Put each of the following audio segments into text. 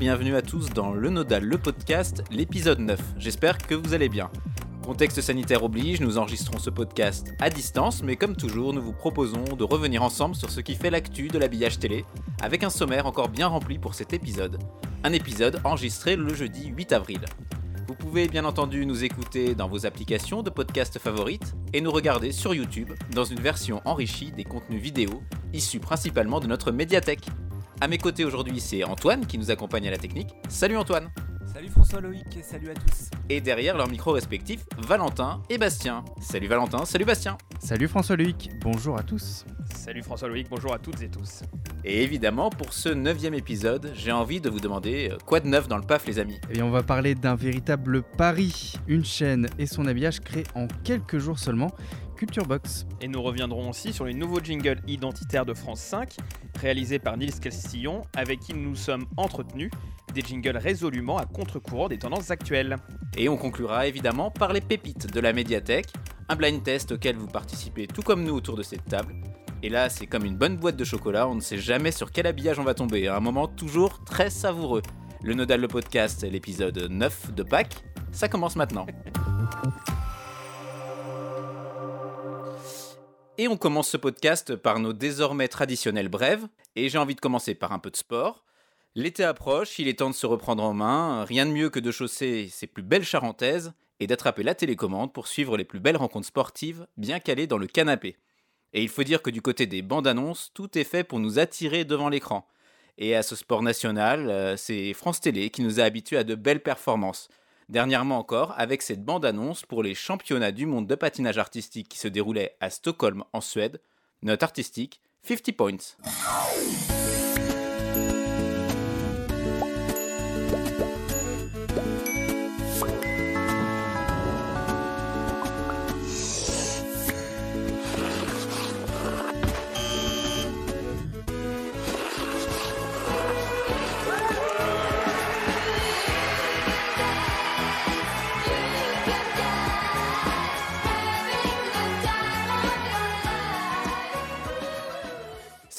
bienvenue à tous dans Le Nodal, le podcast, l'épisode 9. J'espère que vous allez bien. Contexte sanitaire oblige, nous enregistrons ce podcast à distance, mais comme toujours, nous vous proposons de revenir ensemble sur ce qui fait l'actu de l'habillage télé, avec un sommaire encore bien rempli pour cet épisode. Un épisode enregistré le jeudi 8 avril. Vous pouvez bien entendu nous écouter dans vos applications de podcast favorites et nous regarder sur YouTube dans une version enrichie des contenus vidéo issus principalement de notre médiathèque. À mes côtés aujourd'hui, c'est Antoine qui nous accompagne à la technique. Salut Antoine Salut François Loïc et salut à tous. Et derrière leurs micros respectifs, Valentin et Bastien. Salut Valentin, salut Bastien. Salut François Loïc, bonjour à tous. Salut François Loïc, bonjour à toutes et tous. Et évidemment, pour ce neuvième épisode, j'ai envie de vous demander euh, quoi de neuf dans le PAF les amis? Eh bien on va parler d'un véritable pari, une chaîne et son habillage créés en quelques jours seulement, Culture Box. Et nous reviendrons aussi sur les nouveaux jingles identitaires de France 5, réalisés par Nils Castillon, avec qui nous nous sommes entretenus, des jingles résolument à contre-courant des tendances actuelles. Et on conclura évidemment par les pépites de la médiathèque, un blind test auquel vous participez tout comme nous autour de cette table. Et là, c'est comme une bonne boîte de chocolat, on ne sait jamais sur quel habillage on va tomber, à un moment toujours très savoureux. Le Nodal le podcast, l'épisode 9 de Pâques, ça commence maintenant. Et on commence ce podcast par nos désormais traditionnelles brèves, et j'ai envie de commencer par un peu de sport. L'été approche, il est temps de se reprendre en main, rien de mieux que de chausser ses plus belles charentaises et d'attraper la télécommande pour suivre les plus belles rencontres sportives bien calées dans le canapé. Et il faut dire que du côté des bandes annonces, tout est fait pour nous attirer devant l'écran. Et à ce sport national, euh, c'est France Télé qui nous a habitués à de belles performances. Dernièrement encore, avec cette bande-annonce pour les championnats du monde de patinage artistique qui se déroulaient à Stockholm en Suède, note artistique 50 points.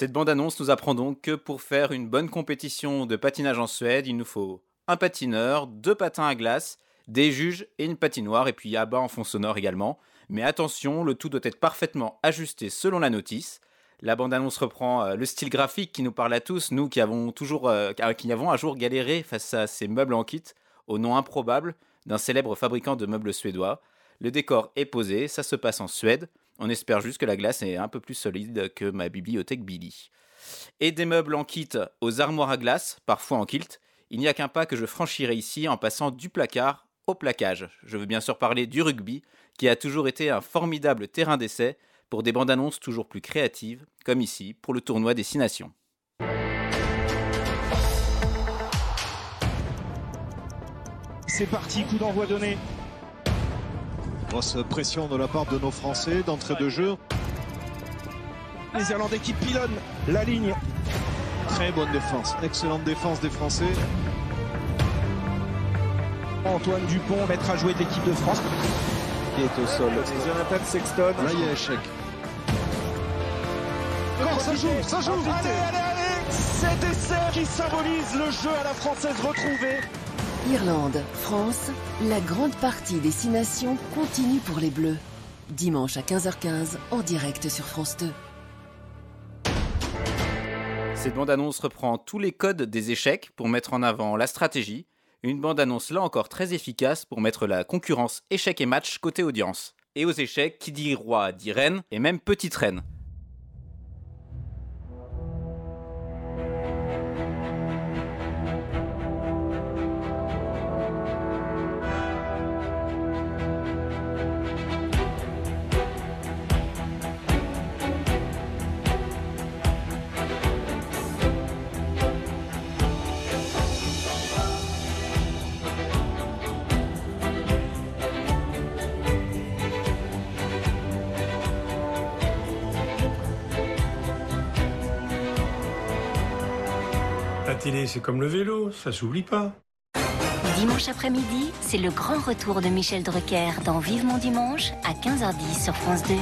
Cette bande-annonce nous apprend donc que pour faire une bonne compétition de patinage en Suède, il nous faut un patineur, deux patins à glace, des juges et une patinoire, et puis à bas en fond sonore également. Mais attention, le tout doit être parfaitement ajusté selon la notice. La bande-annonce reprend euh, le style graphique qui nous parle à tous, nous qui avons toujours, euh, un jour galéré face à ces meubles en kit, au nom improbable d'un célèbre fabricant de meubles suédois. Le décor est posé, ça se passe en Suède. On espère juste que la glace est un peu plus solide que ma bibliothèque Billy. Et des meubles en kit aux armoires à glace, parfois en kilt, il n'y a qu'un pas que je franchirai ici en passant du placard au plaquage. Je veux bien sûr parler du rugby, qui a toujours été un formidable terrain d'essai pour des bandes annonces toujours plus créatives, comme ici pour le tournoi des Six Nations. C'est parti, coup d'envoi donné. Grosse pression de la part de nos Français d'entrée de jeu. Les Irlandais qui pilonnent la ligne. Très bonne défense, excellente défense des Français. Antoine Dupont, maître à jouer de l'équipe de France. Qui est au sol. Jonathan Sexton. Là, il y a échec. Ça joue, ça joue. Allez, allez, allez Cet essai qui symbolise le jeu à la française retrouvée. Irlande, France, la grande partie des six nations continue pour les Bleus. Dimanche à 15h15 en direct sur France 2. Cette bande-annonce reprend tous les codes des échecs pour mettre en avant la stratégie. Une bande-annonce là encore très efficace pour mettre la concurrence échec et match côté audience. Et aux échecs, qui dit roi dit reine et même petite reine. C'est comme le vélo, ça s'oublie pas. Dimanche après-midi, c'est le grand retour de Michel Drucker dans Vivement Dimanche à 15h10 sur France 2.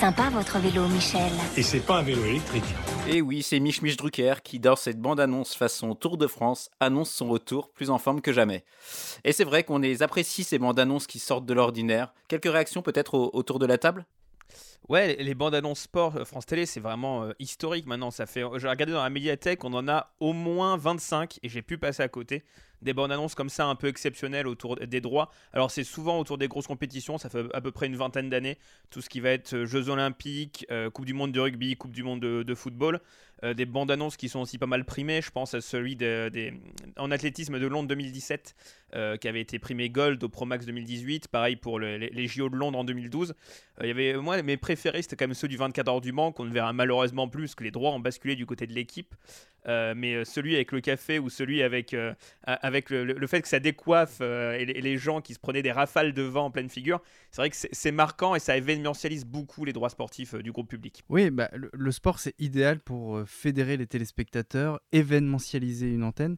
Sympa votre vélo, Michel. Et c'est pas un vélo électrique. Et oui, c'est Mich Mich Drucker qui, dans cette bande-annonce façon Tour de France, annonce son retour plus en forme que jamais. Et c'est vrai qu'on les apprécie ces bandes-annonces qui sortent de l'ordinaire. Quelques réactions peut-être au- autour de la table? Ouais, les- bandes annonces sport euh, France Télé, c'est vraiment euh, historique maintenant. Ça fait, j'ai regardé dans la médiathèque, on en a au moins 25 et j'ai pu passer à côté. Des bandes annonces comme ça, un peu exceptionnelles autour des droits. Alors c'est souvent autour des grosses compétitions, ça fait à peu près une vingtaine d'années. Tout ce qui va être euh, Jeux Olympiques, euh, Coupe du Monde de rugby, Coupe du Monde de, football. Euh, des bandes annonces qui sont aussi pas mal primées. Je pense à celui en athlétisme de Londres 2017 euh, qui avait été primé Gold au Pro Max 2018. Pareil pour le- les, JO de Londres en 2012. Euh, Il y avait, moi, mes préférés, c'était quand même ceux du 24 heures du Mans, qu'on ne verra malheureusement plus, que les droits ont basculé du côté de l'équipe. Euh, mais euh, celui avec le café ou celui avec, euh, avec le, fait que ça décoiffe et, les, gens qui se prenaient des rafales de vent en pleine figure, c'est vrai que c'est marquant et ça événementialise beaucoup les droits sportifs du groupe public. Oui, bah, le, sport, c'est idéal pour fédérer les téléspectateurs, événementialiser une antenne.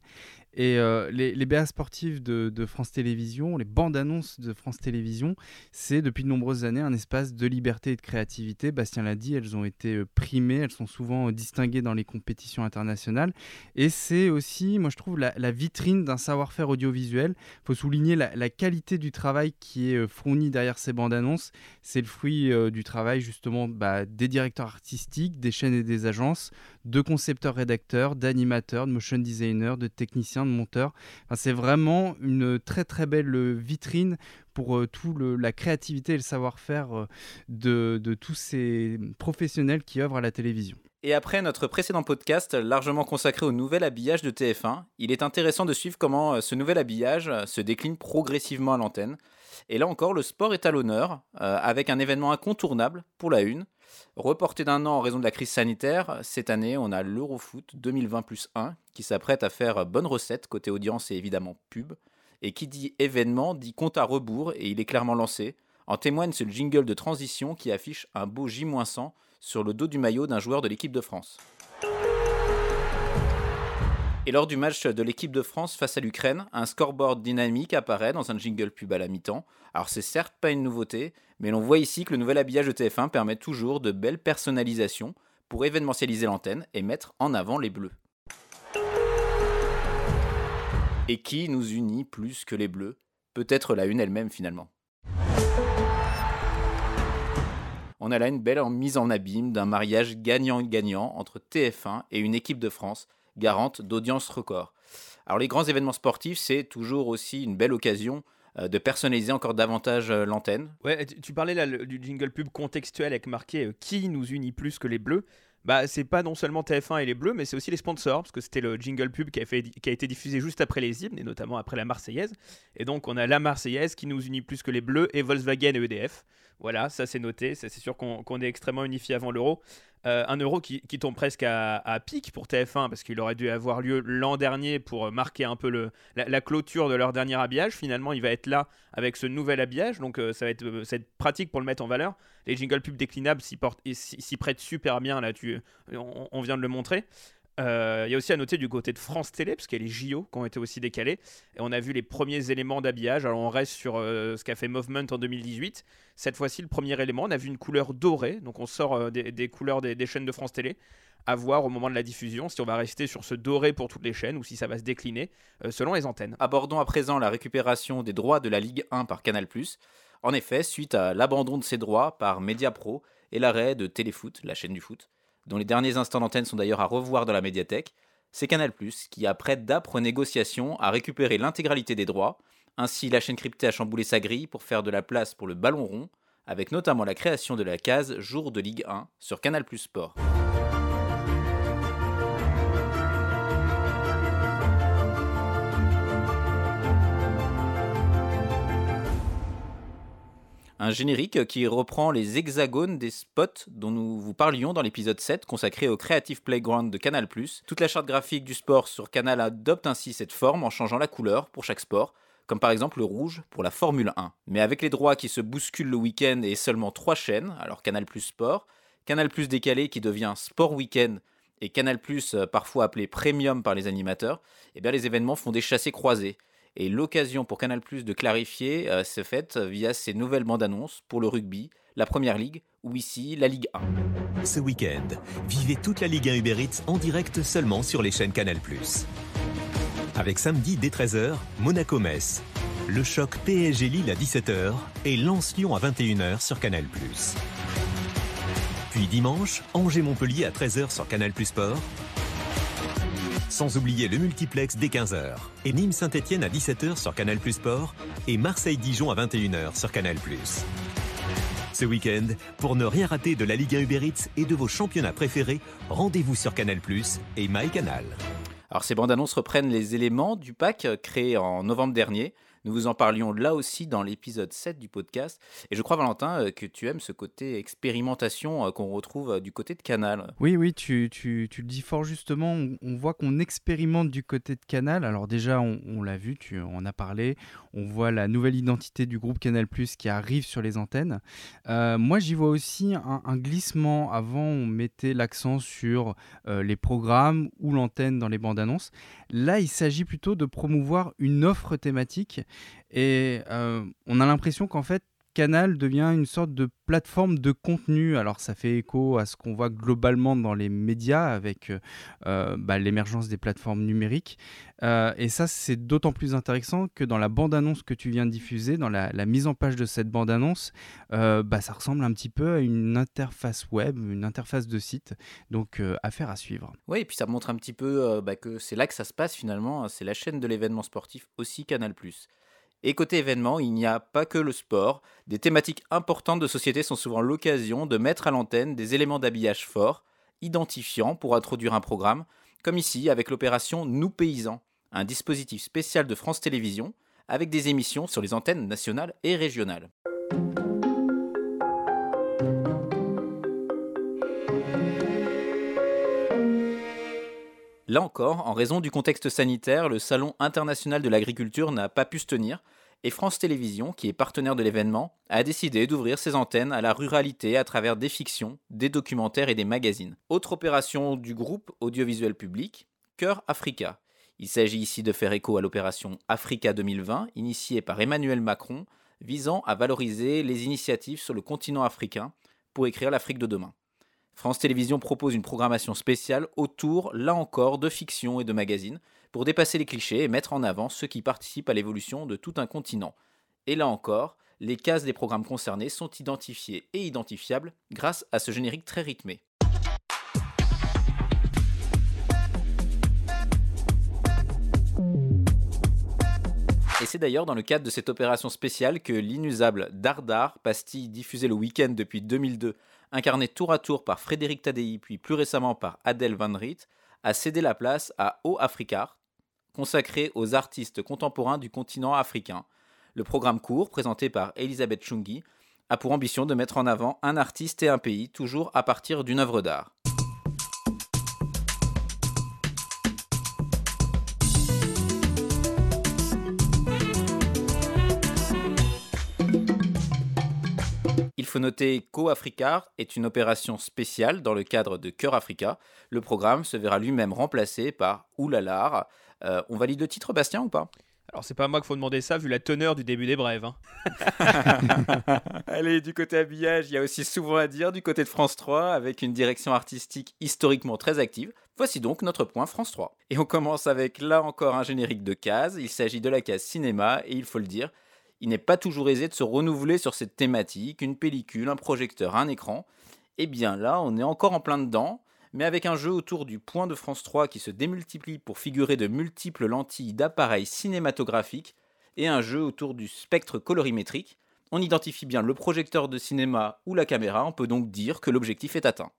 Et euh, les, les BA sportifs de, France Télévisions, les bandes annonces de France Télévisions, c'est depuis de nombreuses années un espace de liberté et de créativité. Bastien l'a dit, elles ont été euh, primées, elles sont souvent euh, distinguées dans les compétitions internationales. Et c'est aussi, moi je trouve, la, vitrine d'un savoir-faire audiovisuel. Il faut souligner la, qualité du travail qui est fourni derrière ces bandes annonces. C'est le fruit du travail justement bah, des directeurs artistiques, des chaînes et des agences, de concepteurs-rédacteurs, d'animateurs, de motion designers, de techniciens, de monteurs. Enfin, c'est vraiment une très très belle vitrine pour euh, tout le- la créativité et le savoir-faire euh, de, de tous ces professionnels qui œuvrent à la télévision. Et après notre précédent podcast largement consacré au nouvel habillage de TF1, il est intéressant de suivre comment euh, ce nouvel habillage euh, se décline progressivement à l'antenne. Et là encore, le sport est à l'honneur, avec un événement incontournable pour la une. Reporté d'un an en raison de la crise sanitaire, cette année, on a l'Eurofoot 2020 plus 1 qui s'apprête à faire bonne recette côté audience et évidemment pub. Et qui dit événement dit compte à rebours et il est clairement lancé. En témoigne ce jingle de transition qui affiche un beau J-100 sur le dos du maillot d'un joueur de l'équipe de France. Et lors du match de l'équipe de France face à l'Ukraine, un scoreboard dynamique apparaît dans un jingle pub à la mi-temps. Alors c'est certes pas une nouveauté, mais l'on voit ici que le nouvel habillage de TF1 permet toujours de belles personnalisations pour événementialiser l'antenne et mettre en avant les bleus. Et qui nous unit plus que les bleus? Peut-être la une elle-même finalement. On a là une belle mise en abîme d'un mariage gagnant-gagnant entre TF1 et une équipe de France garante d'audience record. Alors les grands événements sportifs, c'est toujours aussi une belle occasion euh, de personnaliser encore davantage euh, l'antenne. Ouais, tu, parlais là du jingle pub contextuel avec marqué euh, qui nous unit plus que les bleus? Bah, c'est pas non seulement TF1 et les bleus, mais c'est aussi les sponsors, parce que c'était le jingle pub qui a, été diffusé juste après les hymnes, et notamment après la Marseillaise. Et donc, on a la Marseillaise qui nous unit plus que les bleus, et Volkswagen et EDF. Voilà, ça c'est noté, c'est sûr qu'on est extrêmement unifié avant l'euro. Euh, un euro qui, tombe presque à, pic pour TF1 parce qu'il aurait dû avoir lieu l'an dernier pour marquer un peu la, clôture de leur dernier habillage. Finalement, il va être là avec ce nouvel habillage, donc euh, ça, va être, euh, pratique pour le mettre en valeur. Les jingle pubs déclinables s'y prêtent super bien, là, on vient de le montrer. Euh, Il y a aussi à noter du côté de France Télé, parce qu'il y a les JO qui ont été aussi décalés. Et on a vu les premiers éléments d'habillage. Alors on reste sur euh, ce qu'a fait Movement en 2018. Cette fois-ci, le premier élément, on a vu une couleur dorée. Donc on sort euh, des, couleurs des, chaînes de France Télé. À voir au moment de la diffusion si on va rester sur ce doré pour toutes les chaînes ou si ça va se décliner selon les antennes. Abordons à présent la récupération des droits de la Ligue 1 par Canal+. En effet, suite à l'abandon de ces droits par Mediapro et l'arrêt de Téléfoot, la chaîne du foot, dont les derniers instants d'antenne sont d'ailleurs à revoir dans la médiathèque, c'est Canal+, qui après d'âpres négociations a récupéré l'intégralité des droits. Ainsi, la chaîne cryptée a chamboulé sa grille pour faire de la place pour le ballon rond, avec notamment la création de la case Jour de Ligue 1 sur Canal+ Sport. Un générique qui reprend les hexagones des spots dont nous vous parlions dans l'épisode 7 consacré au Creative Playground de Canal+. Toute la charte graphique du sport sur Canal adopte ainsi cette forme en changeant la couleur pour chaque sport, comme par exemple le rouge pour la Formule 1. Mais avec les droits qui se bousculent le week-end et seulement trois chaînes, alors Canal Sport, Canal décalé qui devient Sport Weekend et Canal parfois appelé Premium par les animateurs, eh bien les événements font des chassés croisés. Et l'occasion pour Canal Plus de clarifier euh, ce fait via ses nouvelles bandes annonces pour le rugby, la Première Ligue ou ici la Ligue 1. Ce week-end, vivez toute la Ligue 1 Uber Eats en direct seulement sur les chaînes Canal Plus. Avec samedi dès 13h, Monaco-Metz. Le choc PSG Lille à 17h et Lens-Lyon à 21h sur Canal. Puis dimanche, Angers-Montpellier à 13h sur Canal Sport. Sans oublier le multiplex dès 15h. Et Nîmes-Saint-Etienne à 17h sur Canal Plus Sport. Et Marseille-Dijon à 21h sur Canal Plus. Ce week-end, pour ne rien rater de la Ligue 1 Uber Eats et de vos championnats préférés, rendez-vous sur Canal Plus et MyCanal. Alors ces bandes annonces reprennent les éléments du pack créé en novembre dernier. Nous vous en parlions là aussi dans l'épisode 7 du podcast. Et je crois, Valentin, euh, que tu aimes ce côté expérimentation euh, qu'on retrouve euh, du côté de Canal. Oui, oui, tu, tu, tu le dis fort justement. On, voit qu'on expérimente du côté de Canal. Alors déjà, on, l'a vu, tu en as parlé. On voit la nouvelle identité du groupe Canal Plus qui arrive sur les antennes. moi, j'y vois aussi un, glissement. Avant, on mettait l'accent sur les programmes ou l'antenne dans les bandes annonces. Là, il s'agit plutôt de promouvoir une offre thématique et euh, on a l'impression qu'en fait, Canal devient une sorte de plateforme de contenu. Alors ça fait écho à ce qu'on voit globalement dans les médias avec euh, euh, bah, l'émergence des plateformes numériques. et ça c'est d'autant plus intéressant que dans la bande-annonce que tu viens de diffuser, dans la, mise en page de cette bande-annonce, bah, ça ressemble un petit peu à une interface web, une interface de site. Donc affaire à suivre. Oui, et puis ça montre un petit peu bah, que c'est là que ça se passe finalement. C'est la chaîne de l'événement sportif aussi Canal ⁇ et côté événement, il n'y a pas que le sport. Des thématiques importantes de société sont souvent l'occasion de mettre à l'antenne des éléments d'habillage forts, identifiants pour introduire un programme, comme ici avec l'opération Nous Paysans, un dispositif spécial de France Télévisions avec des émissions sur les antennes nationales et régionales. Là encore, en raison du contexte sanitaire, le Salon international de l'agriculture n'a pas pu se tenir, et France Télévisions, qui est partenaire de l'événement, a décidé d'ouvrir ses antennes à la ruralité à travers des fictions, des documentaires et des magazines. Autre opération du groupe audiovisuel public, Cœur Africa. Il s'agit ici de faire écho à l'opération Africa 2020, initiée par Emmanuel Macron, visant à valoriser les initiatives sur le continent africain pour écrire l'Afrique de demain. France Télévisions propose une programmation spéciale autour, là encore, de fiction et de magazines, pour dépasser les clichés et mettre en avant ceux qui participent à l'évolution de tout un continent. Et là encore, les cases des programmes concernés sont identifiées et identifiables grâce à ce générique très rythmé. Et c'est d'ailleurs dans le cadre de cette opération spéciale que l'inusable Dardar, pastille diffusée le week-end depuis 2002 incarné tour à tour par Frédéric Tadei puis plus récemment par Adèle Van Riet, a cédé la place à O Africar, consacré aux artistes contemporains du continent africain. Le programme court, présenté par Elisabeth Chungi, a pour ambition de mettre en avant un artiste et un pays, toujours à partir d'une œuvre d'art. Faut noter qu'O-Africa est une opération spéciale dans le cadre de Cœur Africa. Le programme se verra lui-même remplacé par Oulalar. Euh, on valide le titre, Bastien, ou pas? Alors c'est pas à moi qu'il faut demander ça vu la teneur du début des brèves. Hein. Allez, du côté habillage, il y a aussi souvent à dire du côté de France 3 avec une direction artistique historiquement très active. Voici donc notre point France 3. Et on commence avec là encore un générique de case. Il s'agit de la case cinéma et il faut le dire, il n'est pas toujours aisé de se renouveler sur cette thématique, une pellicule, un projecteur, un écran. Et eh bien là, on est encore en plein dedans, mais avec un jeu autour du point de France 3 qui se démultiplie pour figurer de multiples lentilles d'appareils cinématographiques, et un jeu autour du spectre colorimétrique. On identifie bien le projecteur de cinéma ou la caméra, on peut donc dire que l'objectif est atteint.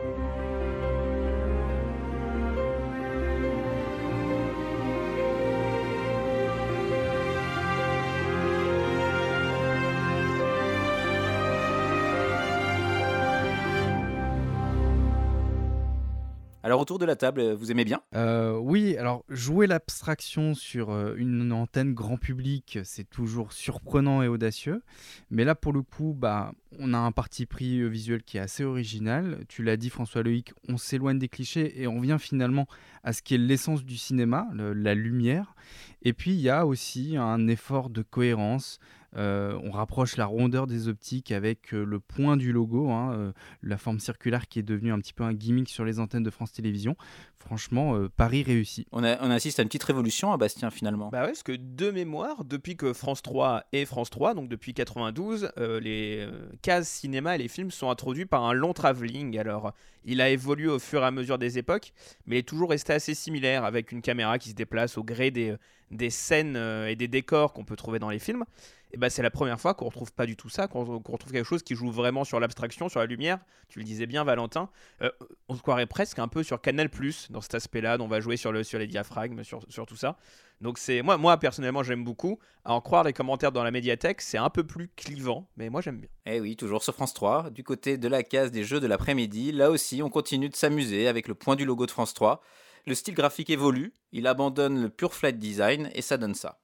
Alors autour de la table, vous aimez bien? Euh, Oui, alors jouer l'abstraction sur euh, une antenne grand public, c'est toujours surprenant et audacieux. Mais là, pour le coup, bah, on a un parti pris visuel qui est assez original. Tu l'as dit, François Loïc, on s'éloigne des clichés et on vient finalement à ce qui est l'essence du cinéma, la lumière. Et puis, il y a aussi un effort de cohérence. Euh, on rapproche la rondeur des optiques avec euh, le point du logo, hein, euh, la forme circulaire qui est devenue un petit peu un gimmick sur les antennes de France Télévisions. Franchement, Paris réussi. On, on, assiste à une petite révolution à Bastien finalement. Bah ouais, parce que de mémoire, depuis que France 3 est France 3, donc depuis 92, les cases cinéma et les films sont introduits par un long travelling. Alors, il a évolué au fur et à mesure des époques, mais il est toujours resté assez similaire avec une caméra qui se déplace au gré des, des scènes et des décors qu'on peut trouver dans les films et bah, c'est la première fois qu'on retrouve pas du tout ça, qu'on retrouve quelque chose qui joue vraiment sur l'abstraction, sur la lumière. Tu le disais bien, Valentin. Euh, on se croirait presque un peu sur Canal dans cet aspect-là, on va jouer sur, le, sur les diaphragmes, sur, sur tout ça. Donc c'est moi, moi personnellement j'aime beaucoup. À en croire les commentaires dans la médiathèque, c'est un peu plus clivant, mais moi j'aime bien. Eh oui, toujours sur France 3, du côté de la case des jeux de l'après-midi, là aussi on continue de s'amuser avec le point du logo de France 3. Le style graphique évolue, il abandonne le pure flight design et ça donne ça.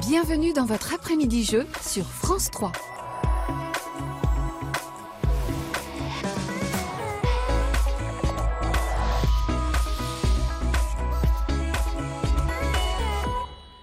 Bienvenue dans votre après-midi jeu sur France 3.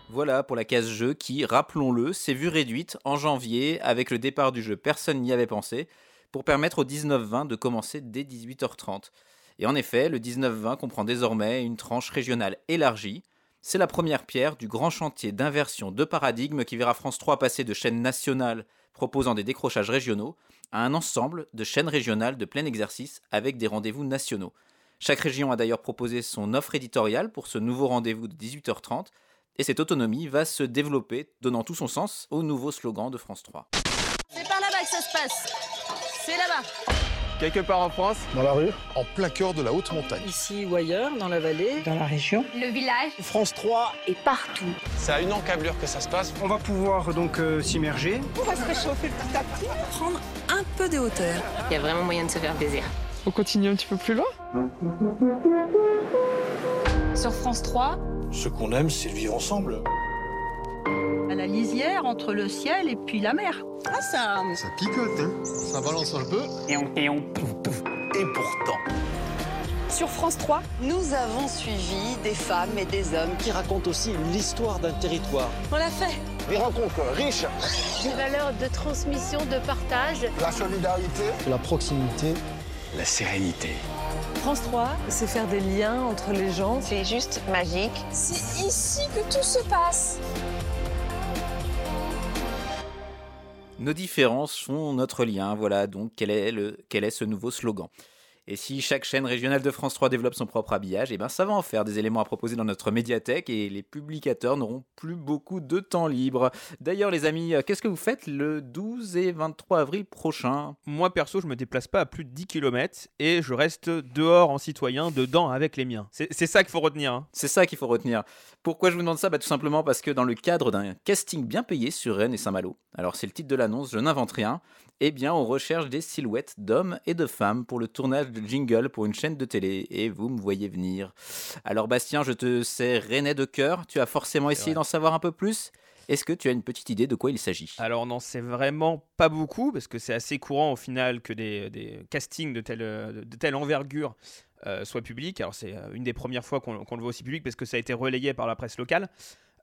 Voilà pour la case jeu qui, rappelons-le, s'est vue réduite en janvier avec le départ du jeu Personne n'y avait pensé pour permettre au 19-20 de commencer dès 18h30. Et en effet, le 19-20 comprend désormais une tranche régionale élargie c'est la première pierre du grand chantier d'inversion de paradigme qui verra France 3 passer de chaînes nationales proposant des décrochages régionaux à un ensemble de chaînes régionales de plein exercice avec des rendez-vous nationaux. Chaque région a d'ailleurs proposé son offre éditoriale pour ce nouveau rendez-vous de 18h30 et cette autonomie va se développer, donnant tout son sens au nouveau slogan de France 3. C'est par là-bas que ça se passe. C'est là-bas. Quelque part en France Dans la rue En plein cœur de la haute montagne. Ici ou ailleurs, dans la vallée Dans la région Le village France 3 est partout. C'est à une encablure que ça se passe. On va pouvoir donc euh, s'immerger. On va se réchauffer petit à petit. Prendre un peu de hauteur. Il y a vraiment moyen de se faire plaisir. On continue un petit peu plus loin Sur France 3 Ce qu'on aime, c'est vivre ensemble à la lisière entre le ciel et puis la mer. Ah, ça. Ça picote, hein Ça balance un peu. Et on. Et, on, pouf, pouf. et pourtant. Sur France 3, nous avons suivi des femmes et des hommes qui racontent aussi l'histoire d'un territoire. On l'a fait. Des rencontres riches. Des valeurs de transmission, de partage. La solidarité. La proximité. La sérénité. France 3, c'est faire des liens entre les gens. C'est juste magique. C'est ici que tout se passe. Nos différences font notre lien. Voilà donc quel est, le, quel est ce nouveau slogan. Et si chaque chaîne régionale de France 3 développe son propre habillage, et eh ben ça va en faire des éléments à proposer dans notre médiathèque et les publicateurs n'auront plus beaucoup de temps libre. D'ailleurs les amis, euh, qu'est-ce que vous faites le 12 et 23 avril prochain? Moi perso, je me déplace pas à plus de 10 km et je reste dehors en citoyen, dedans avec les miens. C'est ça qu'il faut retenir. Hein. C'est ça qu'il faut retenir. Pourquoi je vous demande ça? Bah, Tout simplement parce que dans le cadre d'un casting bien payé sur Rennes et Saint-Malo, alors c'est le titre de l'annonce, je n'invente rien, eh bien on recherche des silhouettes d'hommes et de femmes pour le tournage de jingle pour une chaîne de télé, et vous me voyez venir. Alors Bastien, je te sais René de cœur, tu as forcément essayé d'en savoir un peu plus est-ce que tu as une petite idée de quoi il s'agit? Alors on n'en sait vraiment pas beaucoup, parce que c'est assez courant au final que des, castings de telle, de telle envergure euh, soient publics. Alors c'est euh, une des premières fois qu'on le voit aussi public, parce que ça a été relayé par la presse locale.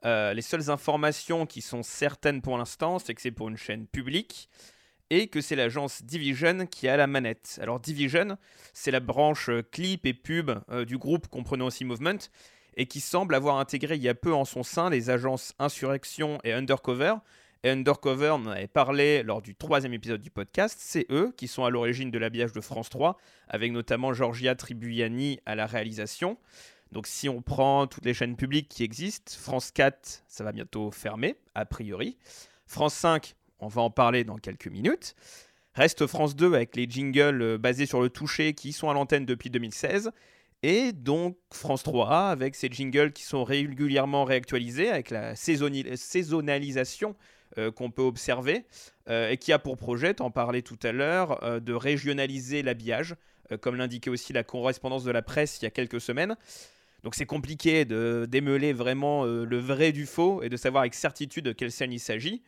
Euh, les seules informations qui sont certaines pour l'instant, c'est que c'est pour une chaîne publique et que c'est l'agence Division qui a la manette. Alors Division, c'est la branche euh, clip et pub euh, du groupe comprenant aussi Movement, et qui semble avoir intégré il y a peu en son sein les agences Insurrection et Undercover. Et Undercover, on en avait parlé lors du troisième épisode du podcast, c'est eux qui sont à l'origine de l'habillage de France 3, avec notamment Georgia Tribuyani à la réalisation. Donc si on prend toutes les chaînes publiques qui existent, France 4, ça va bientôt fermer, a priori. France 5, on va en parler dans quelques minutes. Reste France 2 avec les jingles euh, basés sur le toucher qui sont à l'antenne depuis 2016. Et donc France 3 avec ces jingles qui sont régulièrement réactualisés avec la saisonnalisation euh, qu'on peut observer euh, et qui a pour projet, en parlais tout à l'heure, de régionaliser l'habillage comme l'indiquait aussi la correspondance de la presse il y a quelques semaines. Donc c'est compliqué de démêler vraiment le vrai du faux et de savoir avec certitude de quelle scène il s'agit.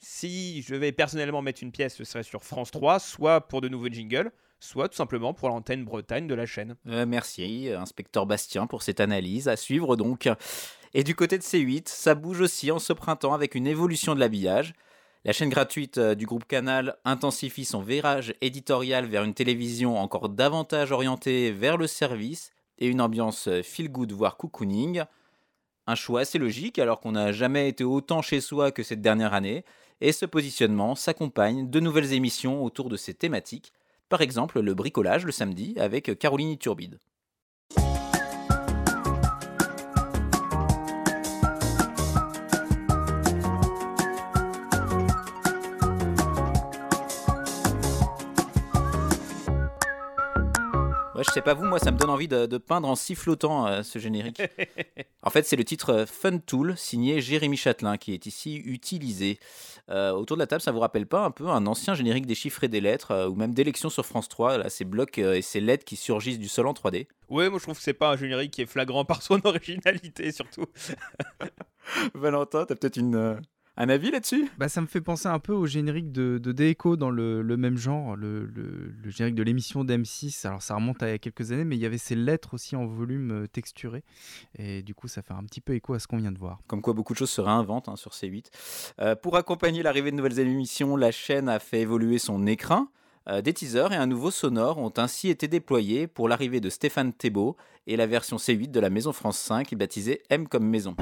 Si je vais personnellement mettre une pièce, ce serait sur France 3, soit pour de nouveaux jingles, soit tout simplement pour l'antenne Bretagne de la chaîne. Euh, merci, inspecteur Bastien, pour cette analyse. À suivre donc. Et du côté de C8, ça bouge aussi en ce printemps avec une évolution de l'habillage. La chaîne gratuite euh, du groupe Canal intensifie son virage éditorial vers une télévision encore davantage orientée vers le service et une ambiance euh, feel good voire cocooning. Un choix assez logique alors qu'on n'a jamais été autant chez soi que cette dernière année et ce positionnement s'accompagne de nouvelles émissions autour de ces thématiques, par exemple le bricolage le samedi avec Caroline Iturbide. je sais pas vous, moi ça me donne envie de, peindre en sifflotant euh, ce générique. en fait, c'est le titre euh, Fun Tool signé Jérémy Châtelain qui est ici utilisé. Euh, autour de la table, ça vous rappelle pas un peu un ancien générique des chiffres et des lettres ou même d'élections sur France 3, là, ces blocs et ces lettres qui surgissent du sol en 3D Ouais, moi je trouve que c'est pas un générique qui est flagrant par son originalité surtout. Valentin, t'as peut-être une, un avis là-dessus? Bah, Ça me fait penser un peu au générique de, de dans le, même genre, le, le, générique de l'émission d'M6. Alors ça remonte à quelques années, mais il y avait ces lettres aussi en volume euh, texturé. Et du coup, ça fait un petit peu écho à ce qu'on vient de voir. Comme quoi, beaucoup de choses se réinventent hein, sur C8. Euh, pour accompagner l'arrivée de nouvelles émissions, la chaîne a fait évoluer son écran. Euh, des teasers et un nouveau sonore ont ainsi été déployés pour l'arrivée de Stéphane Thébault et la version C8 de la Maison France 5 baptisée M comme Maison.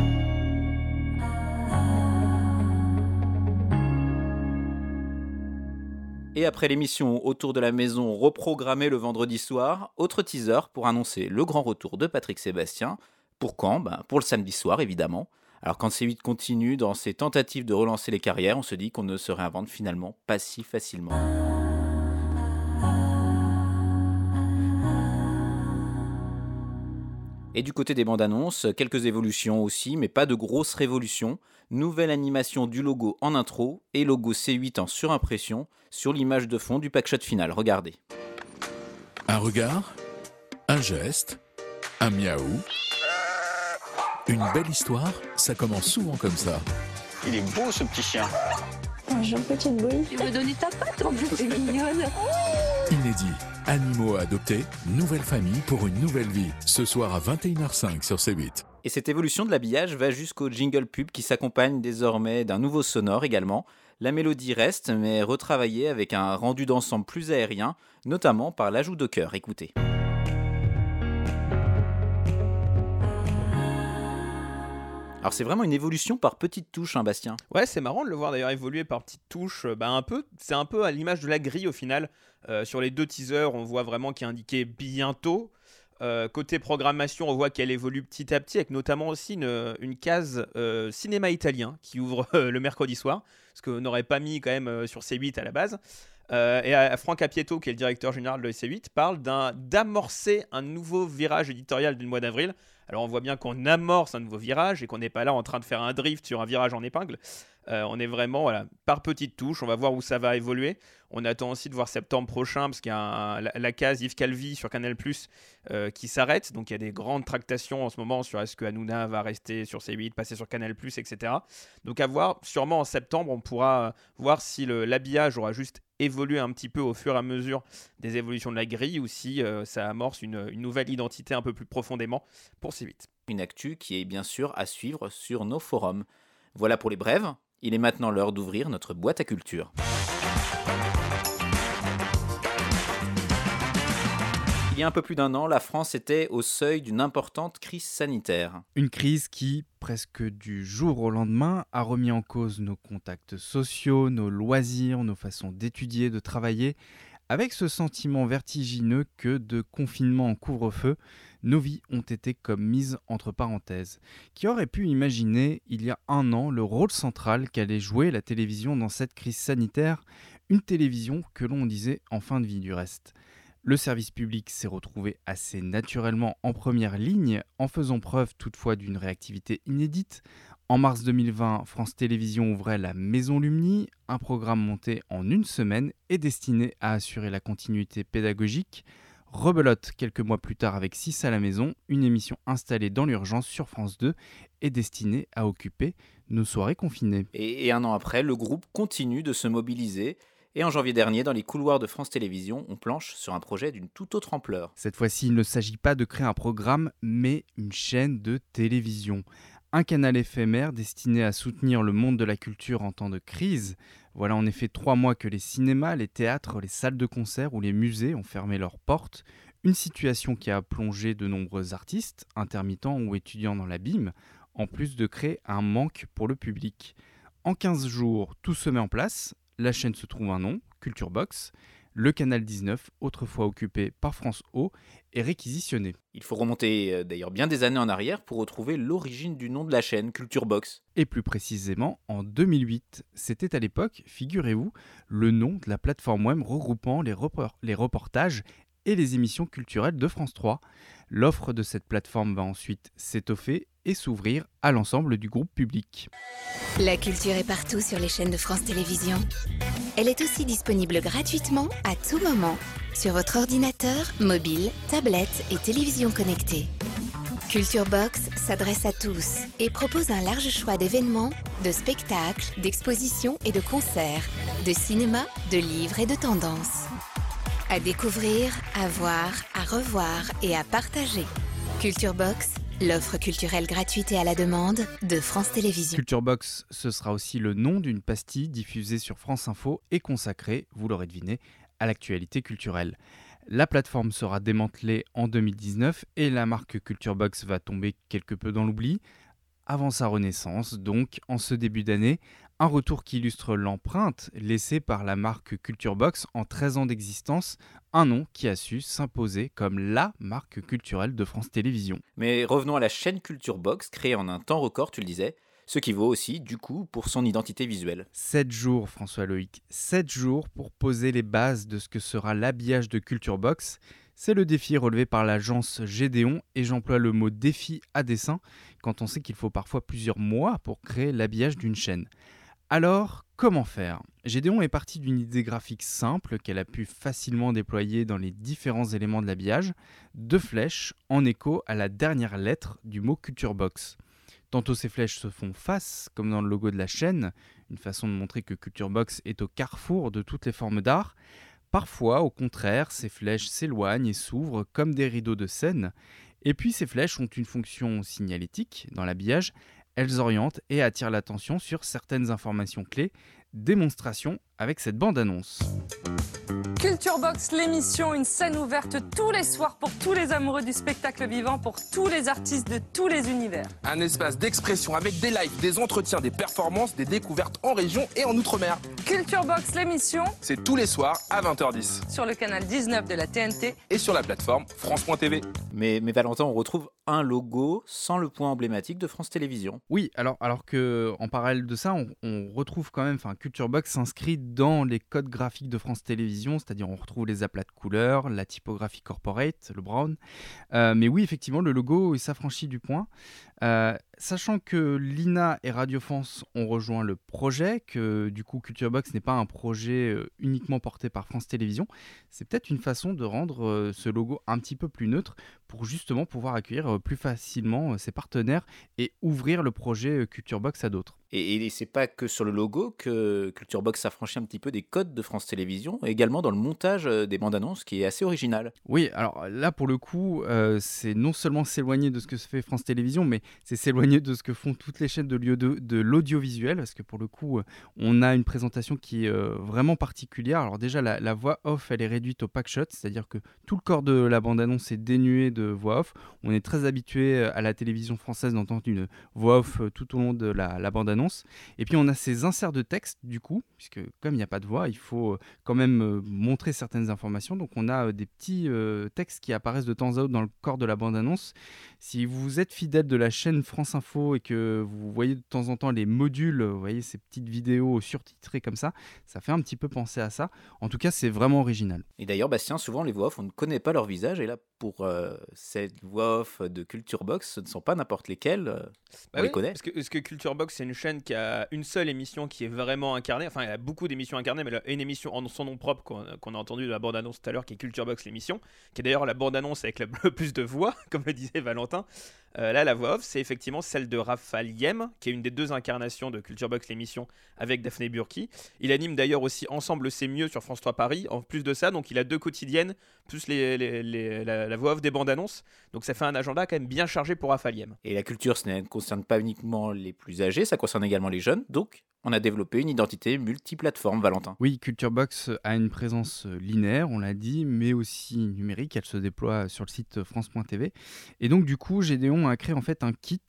Et après l'émission Autour de la maison reprogrammée le vendredi soir, autre teaser pour annoncer le grand retour de Patrick Sébastien. Pour quand? Ben, Pour le samedi soir évidemment. Alors quand C8 continue dans ses tentatives de relancer les carrières, on se dit qu'on ne se réinvente finalement pas si facilement. Et du côté des bandes annonces, quelques évolutions aussi, mais pas de grosses révolutions. Nouvelle animation du logo en intro et logo C8 en surimpression sur l'image de fond du packshot final. Regardez. Un regard, un geste, un miaou. Une belle histoire, ça commence souvent comme ça. Il est beau ce petit chien. Bonjour petite bouille. Tu veux donner ta patte en plus, c'est mignonne. Inédit. Animaux à adopter, nouvelle famille pour une nouvelle vie. Ce soir à 21h05 sur C8. Et cette évolution de l'habillage va jusqu'au jingle pub qui s'accompagne désormais d'un nouveau sonore également. La mélodie reste, mais retravaillée avec un rendu d'ensemble plus aérien, notamment par l'ajout de chœur. Écoutez. Alors c'est vraiment une évolution par petites touches, hein, Bastien. Ouais, c'est marrant de le voir d'ailleurs évoluer par petites touches. Euh, bah, un peu, c'est un peu à l'image de la grille au final. Euh, sur les deux teasers, on voit vraiment qu'il est indiqué bientôt. Euh, côté programmation, on voit qu'elle évolue petit à petit, avec notamment aussi une, case cinéma italien qui ouvre le mercredi soir, ce qu'on n'aurait pas mis quand même sur C8 à la base. et Franck Apieto, qui est le directeur général de C8, parle d'amorcer un nouveau virage éditorial du mois d'avril alors on voit bien qu'on amorce un nouveau virage et qu'on n'est pas là en train de faire un drift sur un virage en épingle. Euh, on est vraiment voilà, par petites touches, on va voir où ça va évoluer. On attend aussi de voir septembre prochain, parce qu'il y a la, case Yves Calvi sur Canal euh, qui s'arrête. Donc il y a des grandes tractations en ce moment sur est-ce que Hanouna va rester sur C8, passer sur Canal etc. Donc à voir, sûrement en septembre, on pourra voir si l'habillage aura juste évolué un petit peu au fur et à mesure des évolutions de la grille ou si euh, ça amorce une, une nouvelle identité un peu plus profondément pour C8. Une actu qui est bien sûr à suivre sur nos forums. Voilà pour les brèves. Il est maintenant l'heure d'ouvrir notre boîte à culture. Il y a un peu plus d'un an, la France était au seuil d'une importante crise sanitaire. Une crise qui, presque du jour au lendemain, a remis en cause nos contacts sociaux, nos loisirs, nos façons d'étudier, de travailler, avec ce sentiment vertigineux que de confinement en couvre-feu, nos vies ont été comme mises entre parenthèses. Qui aurait pu imaginer il y a un an le rôle central qu'allait jouer la télévision dans cette crise sanitaire, une télévision que l'on disait en fin de vie du reste. Le service public s'est retrouvé assez naturellement en première ligne, en faisant preuve toutefois d'une réactivité inédite. En mars 2020, France Télévisions ouvrait la Maison Lumni, un programme monté en une semaine et destiné à assurer la continuité pédagogique. Rebelote quelques mois plus tard avec 6 à la maison, une émission installée dans l'urgence sur France 2 et destinée à occuper nos soirées confinées. Et, et un an après, le groupe continue de se mobiliser et en janvier dernier, dans les couloirs de France Télévisions, on planche sur un projet d'une toute autre ampleur. Cette fois-ci, il ne s'agit pas de créer un programme, mais une chaîne de télévision. Un canal éphémère destiné à soutenir le monde de la culture en temps de crise. Voilà en effet trois mois que les cinémas, les théâtres, les salles de concert ou les musées ont fermé leurs portes. Une situation qui a plongé de nombreux artistes, intermittents ou étudiants dans l'abîme, en plus de créer un manque pour le public. En 15 jours, tout se met en place, la chaîne se trouve un nom, Culture Box. Le canal 19, autrefois occupé par France O, est réquisitionné. Il faut remonter euh, d'ailleurs bien des années en arrière pour retrouver l'origine du nom de la chaîne, Culture Box. Et plus précisément en 2008. C'était à l'époque, figurez-vous, le nom de la plateforme web regroupant les, les reportages et les émissions culturelles de France 3. L'offre de cette plateforme va ensuite s'étoffer et s'ouvrir à l'ensemble du groupe public. La culture est partout sur les chaînes de France Télévisions. Elle est aussi disponible gratuitement à tout moment sur votre ordinateur, mobile, tablette et télévision connectée. Culture Box s'adresse à tous et propose un large choix d'événements, de spectacles, d'expositions et de concerts, de cinéma, de livres et de tendances. À découvrir, à voir, à revoir et à partager. Culture Box L'offre culturelle gratuite et à la demande de France Télévisions. Culture Box, ce sera aussi le nom d'une pastille diffusée sur France Info et consacrée, vous l'aurez deviné, à l'actualité culturelle. La plateforme sera démantelée en 2019 et la marque Culture Box va tomber quelque peu dans l'oubli. Avant sa renaissance, donc, en ce début d'année, un retour qui illustre l'empreinte laissée par la marque Culture Box en 13 ans d'existence, un nom qui a su s'imposer comme LA marque culturelle de France Télévisions. Mais revenons à la chaîne Culture Box, créée en un temps record, tu le disais, ce qui vaut aussi, du coup, pour son identité visuelle. 7 jours, François Loïc, 7 jours pour poser les bases de ce que sera l'habillage de Culture Box. C'est le défi relevé par l'agence Gédéon et j'emploie le mot défi à dessein quand on sait qu'il faut parfois plusieurs mois pour créer l'habillage d'une chaîne. Alors, comment faire? Gédéon est parti d'une idée graphique simple qu'elle a pu facilement déployer dans les différents éléments de l'habillage, deux flèches en écho à la dernière lettre du mot Culture Box. Tantôt ces flèches se font face, comme dans le logo de la chaîne, une façon de montrer que Culture Box est au carrefour de toutes les formes d'art. Parfois, au contraire, ces flèches s'éloignent et s'ouvrent comme des rideaux de scène. Et puis ces flèches ont une fonction signalétique dans l'habillage, elles orientent et attirent l'attention sur certaines informations clés. Démonstration avec cette bande-annonce. Culture Box, l'émission, une scène ouverte tous les soirs pour tous les amoureux du spectacle vivant, pour tous les artistes de tous les univers. Un espace d'expression avec des lives, des entretiens, des performances, des découvertes en région et en outre-mer. Culture Box, l'émission, c'est tous les soirs à 20h10. Sur le canal 19 de la TNT et sur la plateforme France.tv. Mais, mais Valentin, on retrouve un logo sans le point emblématique de France Télévisions. Oui, alors, alors que en parallèle de ça, on, on retrouve quand même, enfin, Culture Box s'inscrit dans les codes graphiques de France Télévisions, c'est-à-dire on retrouve les aplats de couleurs, la typographie corporate, le brown. Euh, mais oui, effectivement, le logo s'affranchit du point. Euh, sachant que l'INA et Radio France ont rejoint le projet, que du coup Culture Box n'est pas un projet euh, uniquement porté par France Télévisions, c'est peut-être une façon de rendre ce logo un petit peu plus neutre pour justement pouvoir accueillir plus facilement ses partenaires et ouvrir le projet Culture Box à d'autres. Et, et c'est pas que sur le logo que Culture Box s'affranchit un petit peu des codes de France Télévisions, également dans le montage des bandes annonces qui est assez original. Oui, alors là pour le coup, euh, c'est non seulement s'éloigner de ce que se fait France Télévisions, mais c'est s'éloigner de ce que font toutes les chaînes de, de, de l'audiovisuel, parce que pour le coup, on a une présentation qui est euh, vraiment particulière. Alors déjà, la, voix off, elle est réduite au pack shot, c'est-à-dire que tout le corps de la bande annonce est dénué de voix off. On est très habitué à la télévision française d'entendre une voix off tout au long de la, la bande annonce et puis on a ces inserts de texte du coup, puisque comme il n'y a pas de voix, il faut euh, quand même euh, montrer certaines informations. Donc on a euh, des petits textes qui apparaissent de temps à autre dans le corps de la bande-annonce. Si vous êtes fidèle de la chaîne France Info et que vous voyez de temps en temps les modules, vous voyez ces petites vidéos surtitrées comme ça, ça fait un petit peu penser à ça. En tout cas, c'est vraiment original. Et d'ailleurs, Bastien, souvent les voix off, on ne connaît pas leur visage. Et là, pour cette voix off de Culture Box, ce ne sont pas n'importe lesquelles. on bah les connaît. Parce que, parce que Culture Box, c'est une chaîne qui a une seule émission qui est vraiment incarnée. Enfin, y a beaucoup d'émissions incarnées, mais elle a une émission en son nom propre qu'on qu'on a entendu de la bande-annonce tout à l'heure, qui est Culture Box l'émission, qui est d'ailleurs la bande-annonce avec le le plus de voix, comme le disait Valentin. Euh, là, la voix off, c'est effectivement celle de Raphaël Yem, qui est une des deux incarnations de Culture Box l'émission avec Daphné Burki. Il anime d'ailleurs aussi Ensemble c'est mieux sur France 3 Paris. En plus de ça, donc il a deux quotidiennes, plus la, voix off des bandes annonces. Donc ça fait un agenda quand même bien chargé pour Raphaël Yem. Et la culture, ça ne concerne pas uniquement les plus âgés, ça concerne également les jeunes. Donc, on a développé une identité multiplateforme, Valentin. Oui, Culture Box a une présence euh, linéaire, on l'a dit, mais aussi numérique. Elle se déploie sur le site France.tv. Et donc, du coup, Gédéon a créé en fait un kit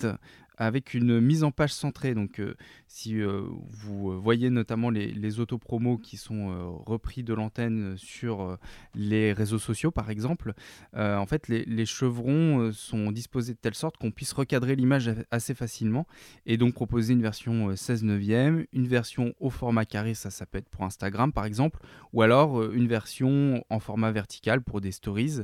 avec une mise en page centrée. Donc, euh, si euh, vous euh, voyez notamment les, les autopromos qui sont repris de l'antenne sur les réseaux sociaux, par exemple, en fait, les, les chevrons sont disposés de telle sorte qu'on puisse recadrer l'image assez facilement et donc proposer une version euh, 16 neuvième, une version au format carré, ça, ça peut être pour Instagram par exemple, ou alors une version en format vertical pour des stories.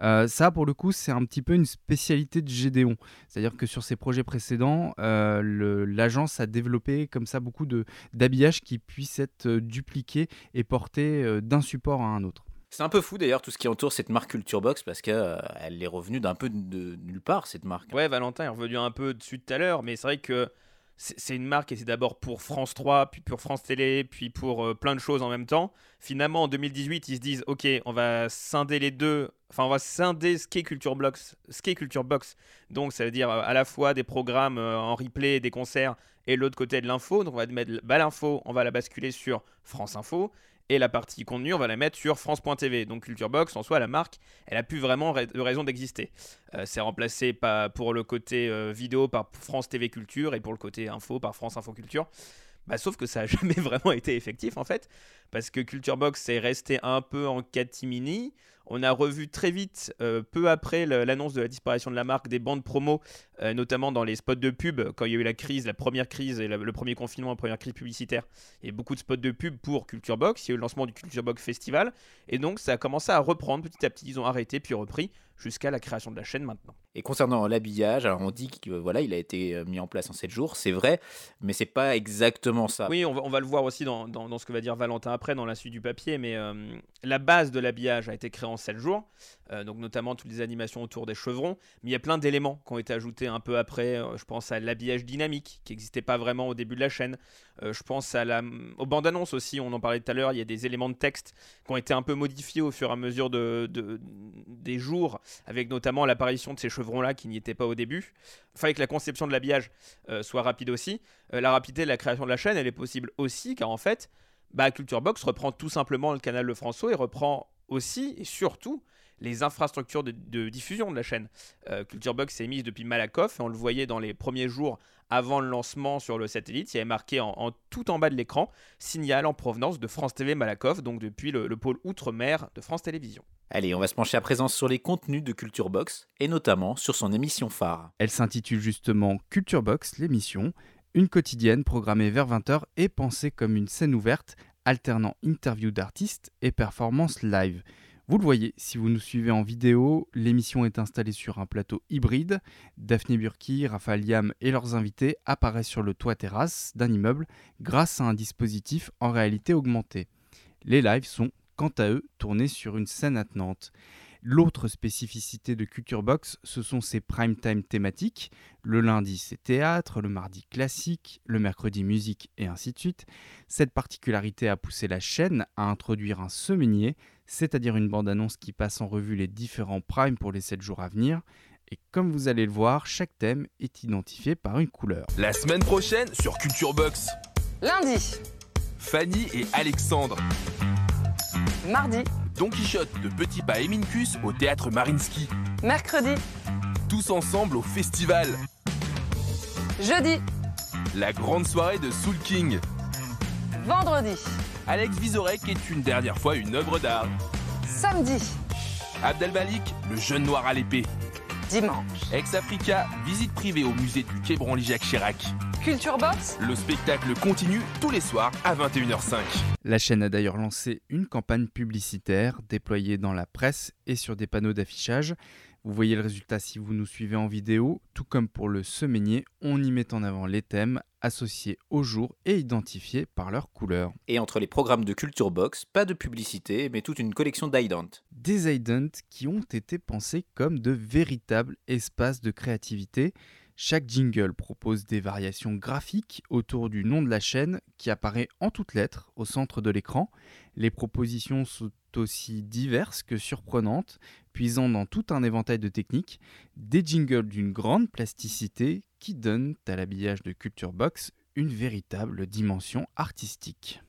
Ça, pour le coup, c'est un petit peu une spécialité de Gédéon. C'est-à-dire que sur ses projets précédents, euh, l'agence a développé comme ça beaucoup de- d'habillages qui puissent être euh, dupliqués et portés euh, d'un support à un autre. C'est un peu fou d'ailleurs tout ce qui entoure cette marque Culture Box parce qu'elle est revenue d'un peu de, de nulle part, cette marque. Ouais, Valentin est revenu un peu dessus tout à l'heure, mais c'est vrai que c'est une marque et c'est d'abord pour France 3, puis pour France Télé, puis pour euh, plein de choses en même temps. Finalement, en 2018, ils se disent ok, on va scinder les deux, enfin, on va scinder ce qu'est Culture Box, Culture Box. Donc, ça veut dire euh, à la fois des programmes euh, en replay, des concerts, et l'autre côté de l'info. Donc, on va mettre bah, l'info, on va la basculer sur France Info. Et la partie contenu, on va la mettre sur France.tv. Donc Culture Box, en soi, la marque, elle a plus vraiment ra- raison d'exister. Euh, c'est remplacé par, pour le côté euh, vidéo par France TV Culture et pour le côté info par France Info Culture. Bah, sauf que ça n'a jamais vraiment été effectif en fait, parce que Culture Box est resté un peu en catimini. On a revu très vite, euh, peu après l'annonce de la disparition de la marque, des bandes promo, euh, notamment dans les spots de pub, quand il y a eu la crise, la première crise et le premier confinement, la première crise publicitaire. Eu beaucoup de spots de pub pour Culture Box. Il y a eu le lancement du Culture Box Festival. Et donc, ça a commencé à reprendre petit à petit. Ils ont arrêté, puis repris, jusqu'à la création de la chaîne maintenant. Et concernant l'habillage, alors on dit qu'il voilà, il a été euh, mis en place en 7 jours, c'est vrai, mais c'est pas exactement ça. Oui, on va, on va le voir aussi dans, dans- dans ce que va dire Valentin après, dans la suite du papier, mais euh, la base de l'habillage a été créée en 7 jours, euh, donc notamment toutes les animations autour des chevrons, mais il y a plein d'éléments qui ont été ajoutés un peu après, euh, je pense à l'habillage dynamique, qui n'existait pas vraiment au début de la chaîne, Euh, je pense à la, aux bandes annonces aussi, on en parlait tout à l'heure, il y a des éléments de texte qui ont été un peu modifiés au fur et à mesure de, de- des jours, avec notamment l'apparition de ces chevrons-là qui n'y étaient pas au début. Il fallait que la conception de l'habillage soit rapide aussi. La rapidité de la création de la chaîne, elle est possible aussi, car en fait, bah, Culture Box reprend tout simplement le canal de François et reprend aussi et surtout les infrastructures de, de diffusion de la chaîne. Euh, Culture Box est mise depuis Malakoff et on le voyait dans les premiers jours avant le lancement sur le satellite. Il y avait marqué en, en tout en bas de l'écran signal en provenance de France TV Malakoff, donc depuis le, le pôle outre-mer de France Télévisions. Allez, on va se pencher à présent sur les contenus de Culture Box et notamment sur son émission phare. Elle s'intitule justement Culture Box, l'émission, une quotidienne programmée vers 20h et pensée comme une scène ouverte, alternant interviews d'artistes et performances live. Vous le voyez, si vous nous suivez en vidéo, l'émission est installée sur un plateau hybride. Daphné Burki, Raphaël Yam et leurs invités apparaissent sur le toit terrasse d'un immeuble grâce à un dispositif en réalité augmentée. Les lives sont, quant à eux, tournés sur une scène attenante. L'autre spécificité de Culture Box, ce sont ses prime time thématiques. Le lundi, c'est théâtre, le mardi, classique, le mercredi, musique, et ainsi de suite. Cette particularité a poussé la chaîne à introduire un semainier, c'est-à-dire une bande-annonce qui passe en revue les différents primes pour les 7 jours à venir. Et comme vous allez le voir, chaque thème est identifié par une couleur. La semaine prochaine sur Culture Box, Lundi, Fanny et Alexandre. mardi, Don Quichotte de Petit Pas et Mincus au théâtre Marinsky. mercredi, Tous ensemble au festival. jeudi, La grande soirée de Soul King. vendredi, Alex Vizorek est une dernière fois une œuvre d'art. samedi, Abdelmalik, le jeune noir à l'épée. dimanche. Ex-Africa, visite privée au musée du Quai Branly Jacques Chirac. Culture Box, Le spectacle continue tous les soirs à 21h05. La chaîne a d'ailleurs lancé une campagne publicitaire déployée dans la presse et sur des panneaux d'affichage. Vous voyez le résultat si vous nous suivez en vidéo. Tout comme pour le semainier, on y met en avant les thèmes associés au jour et identifiés par leur couleur. Et entre les programmes de Culture Box, pas de publicité, mais toute une collection d'idents. Des idents qui ont été pensés comme de véritables espaces de créativité. Chaque jingle propose des variations graphiques autour du nom de la chaîne qui apparaît en toutes lettres au centre de l'écran. Les propositions sont aussi diverses que surprenantes, puisant dans tout un éventail de techniques, des jingles d'une grande plasticité qui donnent à l'habillage de Culture Box une véritable dimension artistique.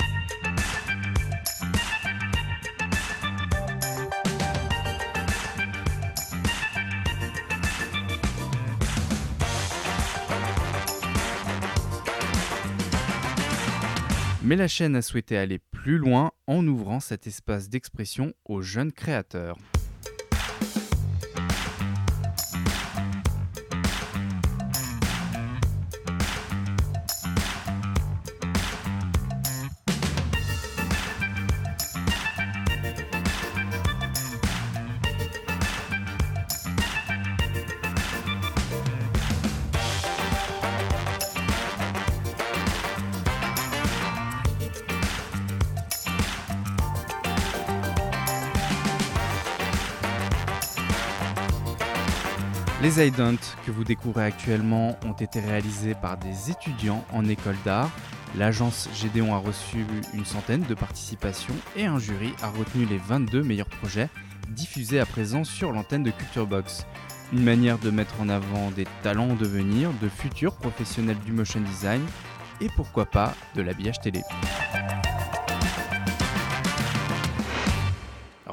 Mais la chaîne a souhaité aller plus loin en ouvrant cet espace d'expression aux jeunes créateurs. Les idents que vous découvrez actuellement ont été réalisés par des étudiants en école d'art. L'agence Gédéon a reçu une centaine de participations et un jury a retenu les 22 meilleurs projets diffusés à présent sur l'antenne de Culture Box. Une manière de mettre en avant des talents en devenir, de futurs professionnels du motion design et pourquoi pas de l'habillage télé.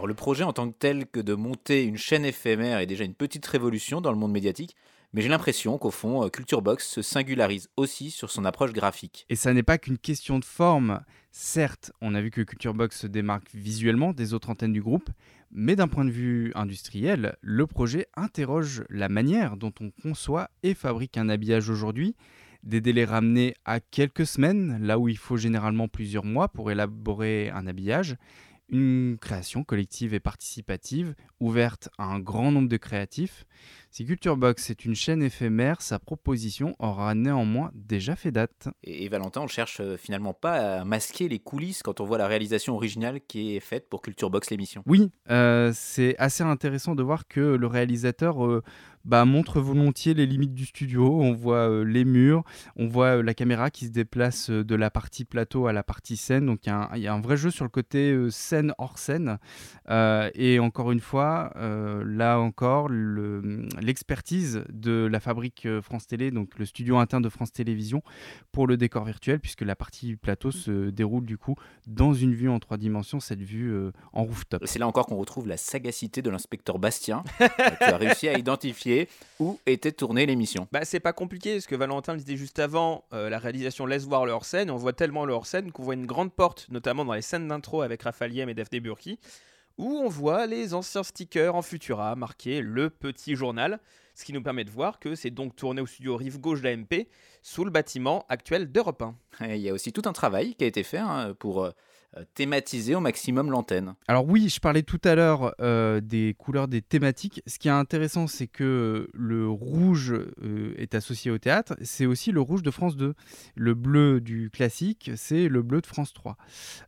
Le projet en tant que tel que de monter une chaîne éphémère est déjà une petite révolution dans le monde médiatique, mais j'ai l'impression qu'au fond, euh, Culture Box se singularise aussi sur son approche graphique. Et ça n'est pas qu'une question de forme. Certes, on a vu que Culture Box se démarque visuellement des autres antennes du groupe, mais d'un point de vue industriel, le projet interroge la manière dont on conçoit et fabrique un habillage aujourd'hui. Des délais ramenés à quelques semaines, là où il faut généralement plusieurs mois pour élaborer un habillage. Une création collective et participative, ouverte à un grand nombre de créatifs. Si Culture Box est une chaîne éphémère, sa proposition aura néanmoins déjà fait date. Et, Valentin, on cherche euh, finalement pas à masquer les coulisses quand on voit la réalisation originale qui est faite pour Culture Box l'émission. Oui, euh, c'est assez intéressant de voir que le réalisateur euh, bah, montre volontiers les limites du studio. On voit euh, les murs, on voit euh, la caméra qui se déplace euh, de la partie plateau à la partie scène. Donc il y, a un- vrai jeu sur le côté scène hors scène. Et encore une fois, là encore, le- l'expertise de la fabrique France Télé, donc le studio interne de France Télévisions, pour le décor virtuel, puisque la partie plateau se déroule du coup dans une vue en trois dimensions, cette vue en rooftop. C'est là encore qu'on retrouve la sagacité de l'inspecteur Bastien, qui a réussi à identifier où était tournée l'émission. Bah, c'est pas compliqué, parce que Valentin le disait juste avant, euh, la réalisation laisse voir le hors-scène, et on voit tellement le hors-scène qu'on voit une grande porte, notamment dans les scènes d'intro avec Raphaël Yem et Daphné Burki, où on voit les anciens stickers en Futura marqués Le Petit Journal, ce qui nous permet de voir que c'est donc tourné au studio rive gauche de l'AMP, sous le bâtiment actuel d'Europe 1. Et Il y a aussi tout un travail qui a été fait hein, pour euh, thématiser au maximum l'antenne. Alors oui, je parlais tout à l'heure euh, des couleurs des thématiques. Ce qui est intéressant, c'est que le rouge euh, est associé au théâtre. C'est aussi le rouge de France 2. Le bleu du classique, c'est le bleu de France 3.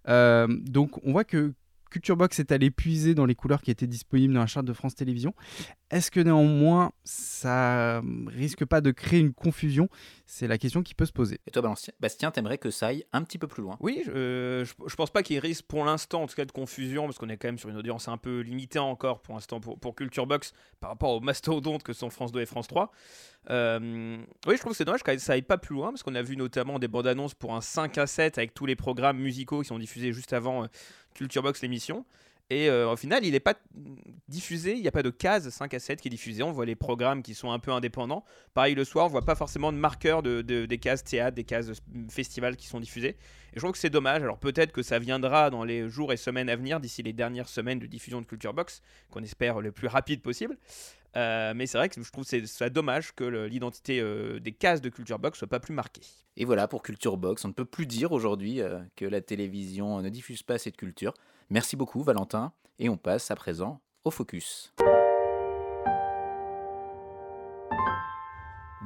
Euh, donc on voit que Culture Box est allé puiser dans les couleurs qui étaient disponibles dans la charte de France Télévisions. Est-ce que néanmoins, ça risque pas de créer une confusion? C'est la question qui peut se poser. Et toi, Bastien- Bastien, t'aimerais que ça aille un petit peu plus loin? Oui, je, euh, je, je pense pas qu'il risque pour l'instant, en tout cas, de confusion, parce qu'on est quand même sur une audience un peu limitée encore pour l'instant pour, pour Culture Box par rapport aux mastodontes que sont France 2 et France 3. Euh, oui, je trouve que c'est dommage que ça aille pas plus loin, parce qu'on a vu notamment des bandes annonces pour un 5 à 7 avec tous les programmes musicaux qui sont diffusés juste avant euh, Culture Box l'émission. Et euh, au final, il n'est pas diffusé, il n'y a pas de case 5 à 7 qui est diffusée. On voit les programmes qui sont un peu indépendants. Pareil, le soir, on voit pas forcément de marqueurs de, de- des cases théâtre, des cases festivals qui sont diffusées. Et je trouve que c'est dommage. Alors peut-être que ça viendra dans les jours et semaines à venir, d'ici les dernières semaines de diffusion de Culture Box, qu'on espère le plus rapide possible. Euh, mais c'est vrai que je trouve c'est ça dommage que l'identité euh, des cases de Culture Box soit pas plus marquée. Et voilà pour Culture Box. On ne peut plus dire aujourd'hui euh, que la télévision ne diffuse pas cette culture. Merci beaucoup, Valentin. Et on passe à présent au focus.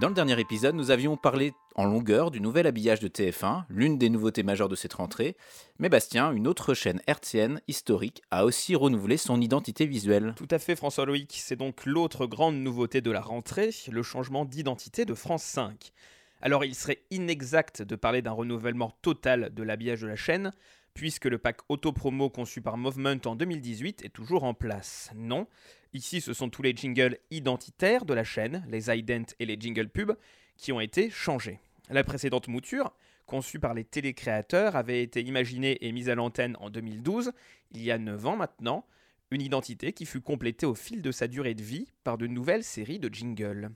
Dans le dernier épisode, nous avions parlé en longueur du nouvel habillage de TF1, l'une des nouveautés majeures de cette rentrée. Mais Bastien, une autre chaîne hertzienne historique, a aussi renouvelé son identité visuelle. Tout à fait, François Loïc. C'est donc l'autre grande nouveauté de la rentrée, le changement d'identité de France 5. Alors, il serait inexact de parler d'un renouvellement total de l'habillage de la chaîne, puisque le pack auto-promo conçu par Movement en 2018 est toujours en place. Non, ici ce sont tous les jingles identitaires de la chaîne, les ident et les jingles pub, qui ont été changés. La précédente mouture, conçue par les télécréateurs, avait été imaginée et mise à l'antenne en 2012, il y a 9 ans maintenant, une identité qui fut complétée au fil de sa durée de vie par de nouvelles séries de jingles.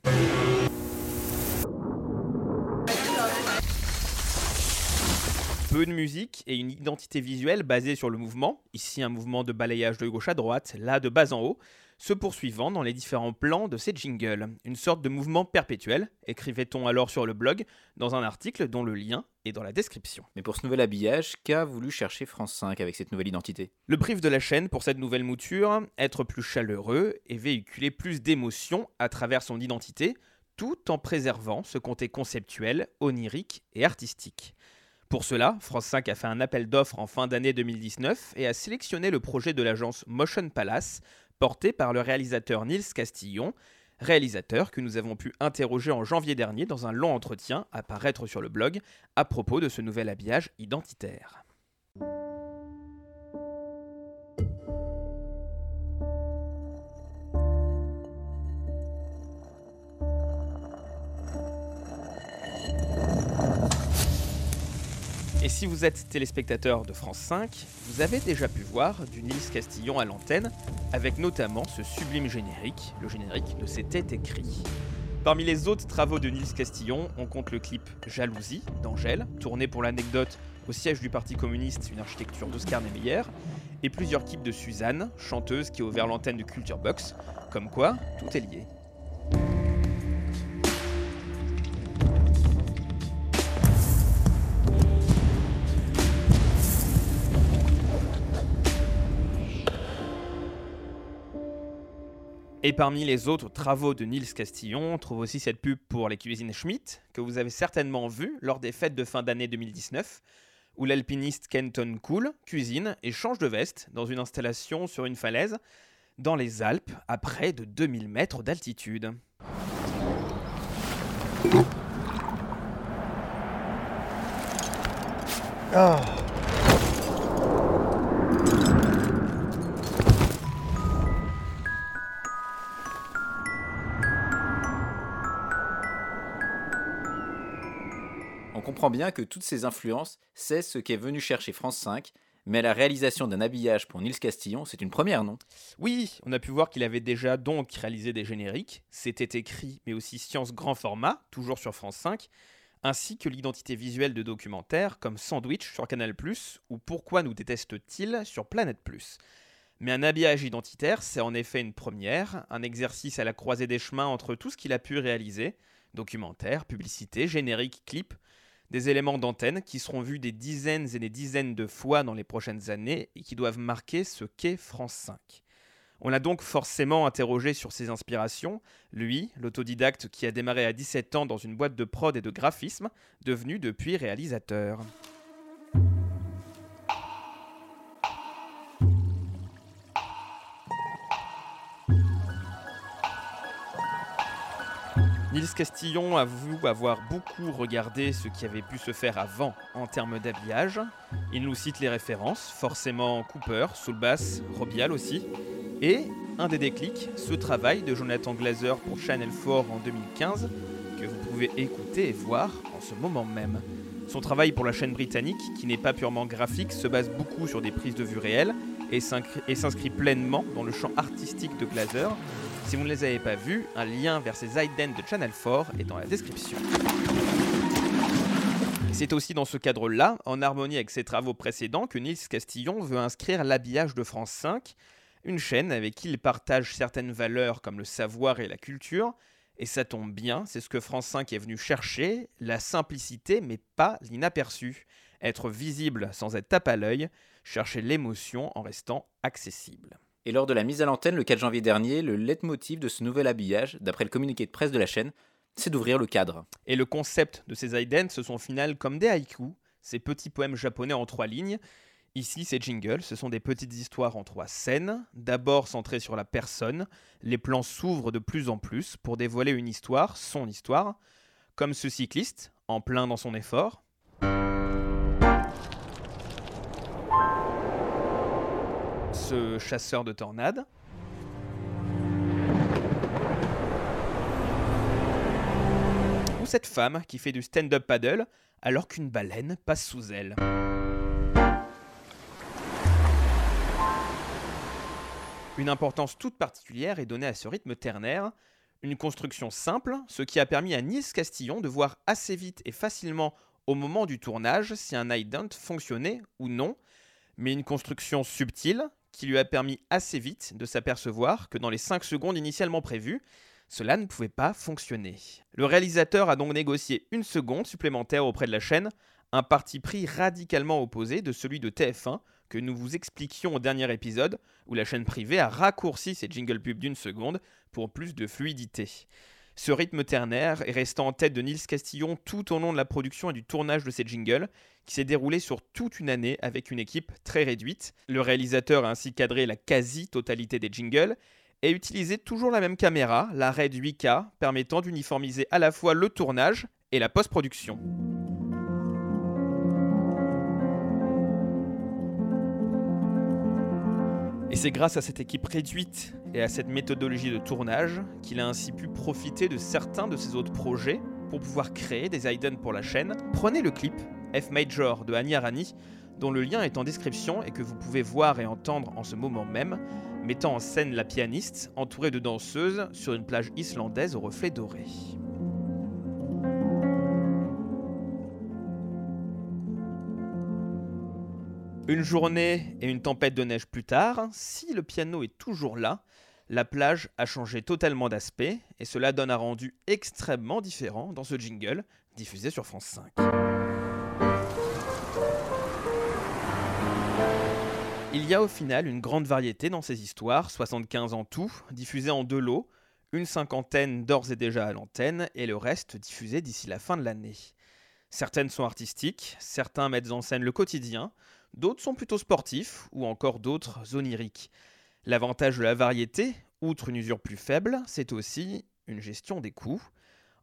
Peu de musique et une identité visuelle basée sur le mouvement, ici un mouvement de balayage de gauche à droite, là de bas en haut, se poursuivant dans les différents plans de ces jingles. Une sorte de mouvement perpétuel, écrivait-on alors sur le blog, dans un article dont le lien est dans la description. Mais pour ce nouvel habillage, qu'a voulu chercher France 5 avec cette nouvelle identité? Le brief de la chaîne pour cette nouvelle mouture, être plus chaleureux et véhiculer plus d'émotions à travers son identité, tout en préservant ce côté conceptuel, onirique et artistique. Pour cela, France 5 a fait un appel d'offres en fin d'année 2019 et a sélectionné le projet de l'agence Motion Palace, porté par le réalisateur Nils Castillon, réalisateur que nous avons pu interroger en janvier dernier dans un long entretien à paraître sur le blog à propos de ce nouvel habillage identitaire. Et si vous êtes téléspectateur de France 5, vous avez déjà pu voir du Nils Castillon à l'antenne, avec notamment ce sublime générique, le générique de C'était écrit. Parmi les autres travaux de Nils Castillon, on compte le clip Jalousie d'Angèle, tourné pour l'anecdote au siège du Parti communiste, une architecture d'Oscar Niemeyer, et plusieurs clips de Suzanne, chanteuse qui a ouvert l'antenne de Culture Box, comme quoi tout est lié. Et parmi les autres travaux de Nils Castillon, on trouve aussi cette pub pour les cuisines Schmidt, que vous avez certainement vue lors des fêtes de fin d'année 2019, où l'alpiniste Kenton Cool cuisine et change de veste dans une installation sur une falaise dans les Alpes à près de 2000 mètres d'altitude. Ah. Comprend bien que toutes ces influences, c'est ce qu'est venu chercher France 5, mais la réalisation d'un habillage pour Nils Castillon, c'est une première, non? Oui, on a pu voir qu'il avait déjà donc réalisé des génériques, c'était écrit, mais aussi science grand format, toujours sur France 5, ainsi que l'identité visuelle de documentaires comme Sandwich sur Canal+, ou Pourquoi nous déteste-t-il sur Planète+. Mais un habillage identitaire, c'est en effet une première, un exercice à la croisée des chemins entre tout ce qu'il a pu réaliser, documentaires, publicités, génériques, clips, des éléments d'antenne qui seront vus des dizaines et des dizaines de fois dans les prochaines années et qui doivent marquer ce qu'est France 5. On l'a donc forcément interrogé sur ses inspirations, lui, l'autodidacte qui a démarré à 17 ans dans une boîte de prod et de graphisme, devenu depuis réalisateur. Nils Castillon avoue avoir beaucoup regardé ce qui avait pu se faire avant en termes d'habillage. Il nous cite les références, forcément Cooper, Soulbass, Robial aussi. Et un des déclics, ce travail de Jonathan Glazer pour Channel 4 en 2015, que vous pouvez écouter et voir en ce moment même. Son travail pour la chaîne britannique, qui n'est pas purement graphique, se base beaucoup sur des prises de vue réelles et s'inscrit pleinement dans le champ artistique de Glazer. Si vous ne les avez pas vus, un lien vers ces idents de Channel 4 est dans la description. C'est aussi dans ce cadre-là, en harmonie avec ses travaux précédents, que Nils Castillon veut inscrire l'habillage de France 5, Une chaîne avec qui il partage certaines valeurs comme le savoir et la culture, et ça tombe bien, c'est ce que France 5 est venu chercher, la simplicité mais pas l'inaperçu. Être visible sans être tape à l'œil, chercher l'émotion en restant accessible. Et lors de la mise à l'antenne le 4 janvier dernier, le leitmotiv de ce nouvel habillage, d'après le communiqué de presse de la chaîne, c'est d'ouvrir le cadre. Et le concept de ces idents, ce sont au final comme des haïkus, ces petits poèmes japonais en trois lignes. Ici, ces jingles, ce sont des petites histoires en trois scènes, d'abord centrées sur la personne. Les plans s'ouvrent de plus en plus pour dévoiler une histoire, son histoire, comme ce cycliste, en plein dans son effort. Ce chasseur de tornades. Ou cette femme qui fait du stand-up paddle alors qu'une baleine passe sous elle. Une importance toute particulière est donnée à ce rythme ternaire, une construction simple, ce qui a permis à Nice Castillon de voir assez vite et facilement au moment du tournage si un ident fonctionnait ou non, mais une construction subtile qui lui a permis assez vite de s'apercevoir que dans les 5 secondes initialement prévues, cela ne pouvait pas fonctionner. Le réalisateur a donc négocié une seconde supplémentaire auprès de la chaîne, un parti pris radicalement opposé de celui de TF1 que nous vous expliquions au dernier épisode, où la chaîne privée a raccourci ses jingle pubs d'une seconde pour plus de fluidité. Ce rythme ternaire est resté en tête de Nils Castillon tout au long de la production et du tournage de ces jingles, qui s'est déroulé sur toute une année avec une équipe très réduite. Le réalisateur a ainsi cadré la quasi-totalité des jingles et utilisé toujours la même caméra, la RED 8K, permettant d'uniformiser à la fois le tournage et la post-production. C'est grâce à cette équipe réduite et à cette méthodologie de tournage qu'il a ainsi pu profiter de certains de ses autres projets pour pouvoir créer des idents pour la chaîne. Prenez le clip F Major de Annie Arani, dont le lien est en description et que vous pouvez voir et entendre en ce moment même, mettant en scène la pianiste entourée de danseuses sur une plage islandaise au reflet doré. Une journée et une tempête de neige plus tard, si le piano est toujours là, la plage a changé totalement d'aspect et cela donne un rendu extrêmement différent dans ce jingle diffusé sur France 5. Il y a au final une grande variété dans ces histoires, 75 en tout, diffusées en deux lots, une cinquantaine d'ores et déjà à l'antenne et le reste diffusé d'ici la fin de l'année. Certaines sont artistiques, certains mettent en scène le quotidien, d'autres sont plutôt sportifs ou encore d'autres oniriques. L'avantage de la variété, outre une usure plus faible, c'est aussi une gestion des coûts.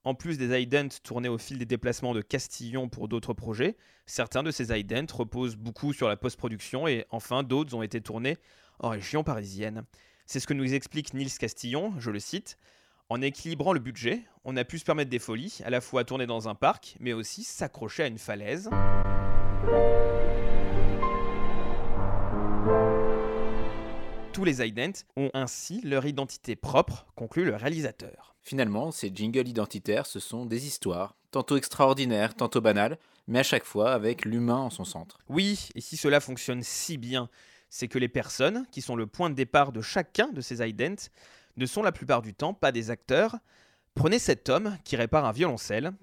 En plus des idents tournés au fil des déplacements de Castillon pour d'autres projets, certains de ces idents reposent beaucoup sur la post-production et enfin d'autres ont été tournés en région parisienne. C'est ce que nous explique Nils Castillon, je le cite. En équilibrant le budget, on a pu se permettre des folies, à la fois tourner dans un parc, mais aussi s'accrocher à une falaise. Tous les idents ont ainsi leur identité propre, conclut le réalisateur. Finalement, ces jingles identitaires, ce sont des histoires, tantôt extraordinaires, tantôt banales, mais à chaque fois avec l'humain en son centre. Oui, et si cela fonctionne si bien, c'est que les personnes, qui sont le point de départ de chacun de ces idents, ne sont la plupart du temps pas des acteurs. Prenez cet homme qui répare un violoncelle.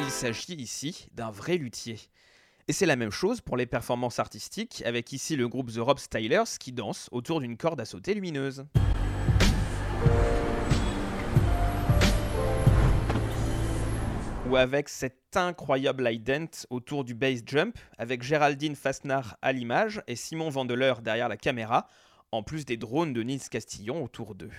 Il s'agit ici d'un vrai luthier. Et c'est la même chose pour les performances artistiques, avec ici le groupe The Rob Stylers qui danse autour d'une corde à sauter lumineuse. Ou avec cet incroyable ident autour du bass jump, avec Géraldine Fasnard à l'image et Simon Vandeleur derrière la caméra, en plus des drones de Nils Castillon autour d'eux.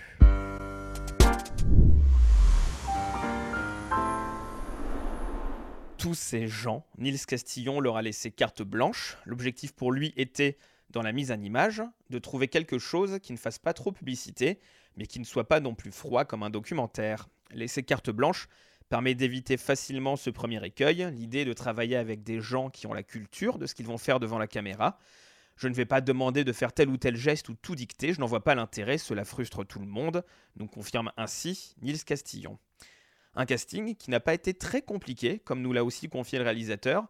Tous ces gens, Nils Castillon leur a laissé carte blanche. L'objectif pour lui était, dans la mise en image, de trouver quelque chose qui ne fasse pas trop publicité, mais qui ne soit pas non plus froid comme un documentaire. Laisser carte blanche permet d'éviter facilement ce premier écueil, l'idée de travailler avec des gens qui ont la culture de ce qu'ils vont faire devant la caméra. Je ne vais pas demander de faire tel ou tel geste ou tout dicter, je n'en vois pas l'intérêt, cela frustre tout le monde, nous confirme ainsi Nils Castillon. Un casting qui n'a pas été très compliqué, comme nous l'a aussi confié le réalisateur.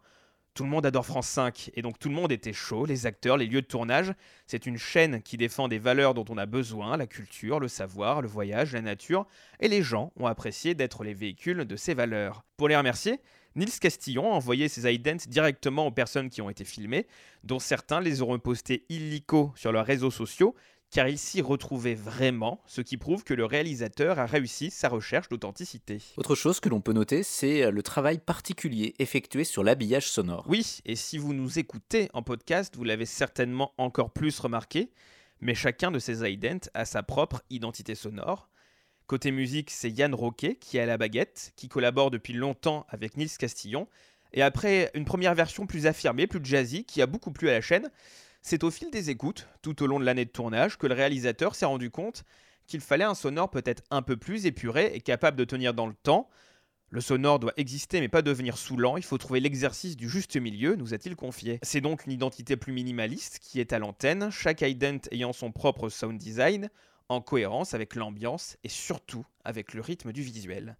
Tout le monde adore France 5 et donc tout le monde était chaud, les acteurs, les lieux de tournage. C'est une chaîne qui défend des valeurs dont on a besoin, la culture, le savoir, le voyage, la nature, et les gens ont apprécié d'être les véhicules de ces valeurs. Pour les remercier, Nils Castillon a envoyé ses idents directement aux personnes qui ont été filmées, dont certains les auront postés illico sur leurs réseaux sociaux, car il s'y retrouvait vraiment, ce qui prouve que le réalisateur a réussi sa recherche d'authenticité. Autre chose que l'on peut noter, c'est le travail particulier effectué sur l'habillage sonore. Oui, et si vous nous écoutez en podcast, vous l'avez certainement encore plus remarqué, mais chacun de ces idents a sa propre identité sonore. Côté musique, c'est Yann Roquet qui est à la baguette, qui collabore depuis longtemps avec Nils Castillon, et après une première version plus affirmée, plus jazzy, qui a beaucoup plu à la chaîne, c'est au fil des écoutes, tout au long de l'année de tournage, que le réalisateur s'est rendu compte qu'il fallait un sonore peut-être un peu plus épuré et capable de tenir dans le temps. Le sonore doit exister mais pas devenir saoulant, il faut trouver l'exercice du juste milieu, nous a-t-il confié. C'est donc une identité plus minimaliste qui est à l'antenne, chaque ident ayant son propre sound design, en cohérence avec l'ambiance et surtout avec le rythme du visuel.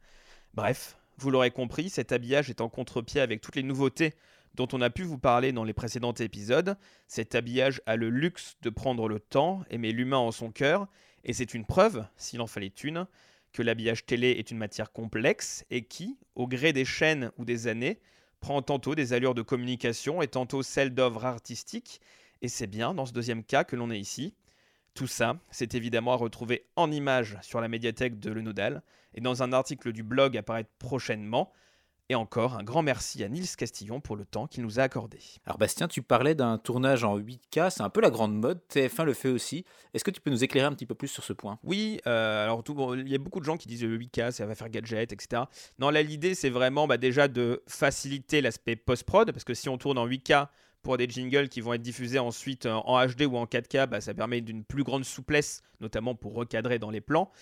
Bref, vous l'aurez compris, cet habillage est en contre-pied avec toutes les nouveautés dont on a pu vous parler dans les précédents épisodes. Cet habillage a le luxe de prendre le temps et met l'humain en son cœur, et c'est une preuve, s'il en fallait une, que l'habillage télé est une matière complexe et qui, au gré des chaînes ou des années, prend tantôt des allures de communication et tantôt celles d'œuvres artistiques, et c'est bien dans ce deuxième cas que l'on est ici. Tout ça, c'est évidemment à retrouver en images sur la médiathèque de Le Nodal et dans un article du blog apparaître prochainement. Et encore un grand merci à Nils Castillon pour le temps qu'il nous a accordé. Alors Bastien, tu parlais d'un tournage en 8K, c'est un peu la grande mode, TF1 le fait aussi. Est-ce que tu peux nous éclairer un petit peu plus sur ce point? Oui, euh, alors il y a beaucoup de gens qui disent le 8K, ça va faire gadget, etc. Non, là l'idée c'est vraiment bah, déjà de faciliter l'aspect post-prod, parce que si on tourne en 8K, pour des jingles qui vont être diffusés ensuite en HD ou en 4K, bah, ça permet d'une plus grande souplesse, notamment pour recadrer dans les plans.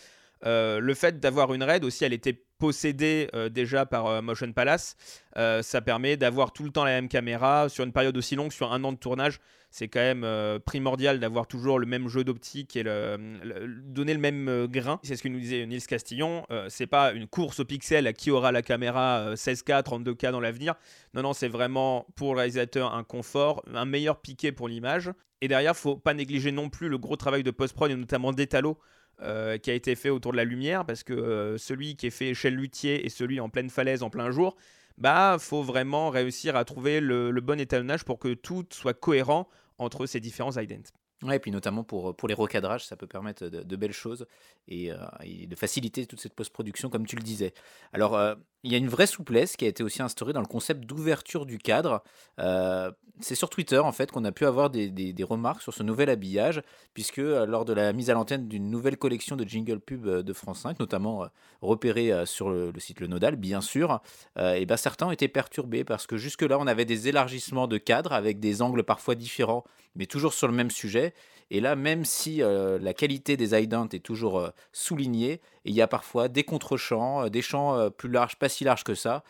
Euh, le fait d'avoir une RAID aussi, elle était possédée euh, déjà par euh, Motion Palace. ça permet d'avoir tout le temps la même caméra sur une période aussi longue, sur un an de tournage. C'est quand même primordial d'avoir toujours le même jeu d'optique et donner le même grain. C'est ce que nous disait Nils Castillon. c'est pas une course au pixel à qui aura la caméra 16K, 32K dans l'avenir. Non, non, c'est vraiment pour le réalisateur un confort, un meilleur piqué pour l'image. Et derrière, faut pas négliger non plus le gros travail de post-prod et notamment d'étalo euh, qui a été fait autour de la lumière, parce que euh, celui qui est fait chez le luthier et celui en pleine falaise en plein jour, bah faut vraiment réussir à trouver le, bon étalonnage pour que tout soit cohérent entre ces différents idents. Ouais, et puis notamment pour, pour les recadrages, ça peut permettre de, belles choses euh, et, de faciliter toute cette post-production, comme tu le disais. Alors, il y a une vraie souplesse qui a été aussi instaurée dans le concept d'ouverture du cadre. Euh, c'est sur Twitter en fait qu'on a pu avoir des, remarques sur ce nouvel habillage, puisque euh, lors de la mise à l'antenne d'une nouvelle collection de jingle pub euh, de France 5, notamment repérée sur le, site Le Nodal, bien sûr, et ben certains ont été perturbés parce que jusque-là on avait des élargissements de cadre avec des angles parfois différents, mais toujours sur le même sujet. Et là, même si la qualité des idents est toujours soulignée, il y a parfois des contre-champs, des champs plus larges, pas si larges que ça.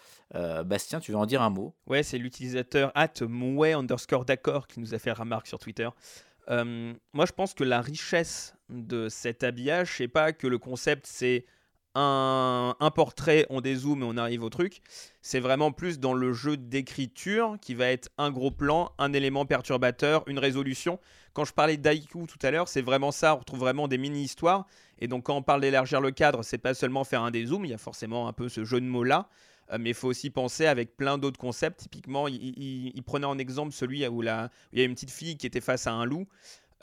Bastien, tu veux en dire un mot? Ouais, c'est l'utilisateur at underscore d'accord qui nous a fait remarque sur Twitter. moi, je pense que la richesse de cet habillage, c'est pas que le concept c'est un, portrait, on dézoome et on arrive au truc. C'est vraiment plus dans le jeu d'écriture qui va être un gros plan, un élément perturbateur, une résolution. Quand je parlais d'Aiku tout à l'heure, c'est vraiment ça. On retrouve vraiment des mini-histoires. Et donc, quand on parle d'élargir le cadre, c'est pas seulement faire un dézoom, il y a forcément un peu ce jeu de mots-là. Euh, mais il faut aussi penser avec plein d'autres concepts. Typiquement, il, prenait en exemple celui où il y a une petite fille qui était face à un loup.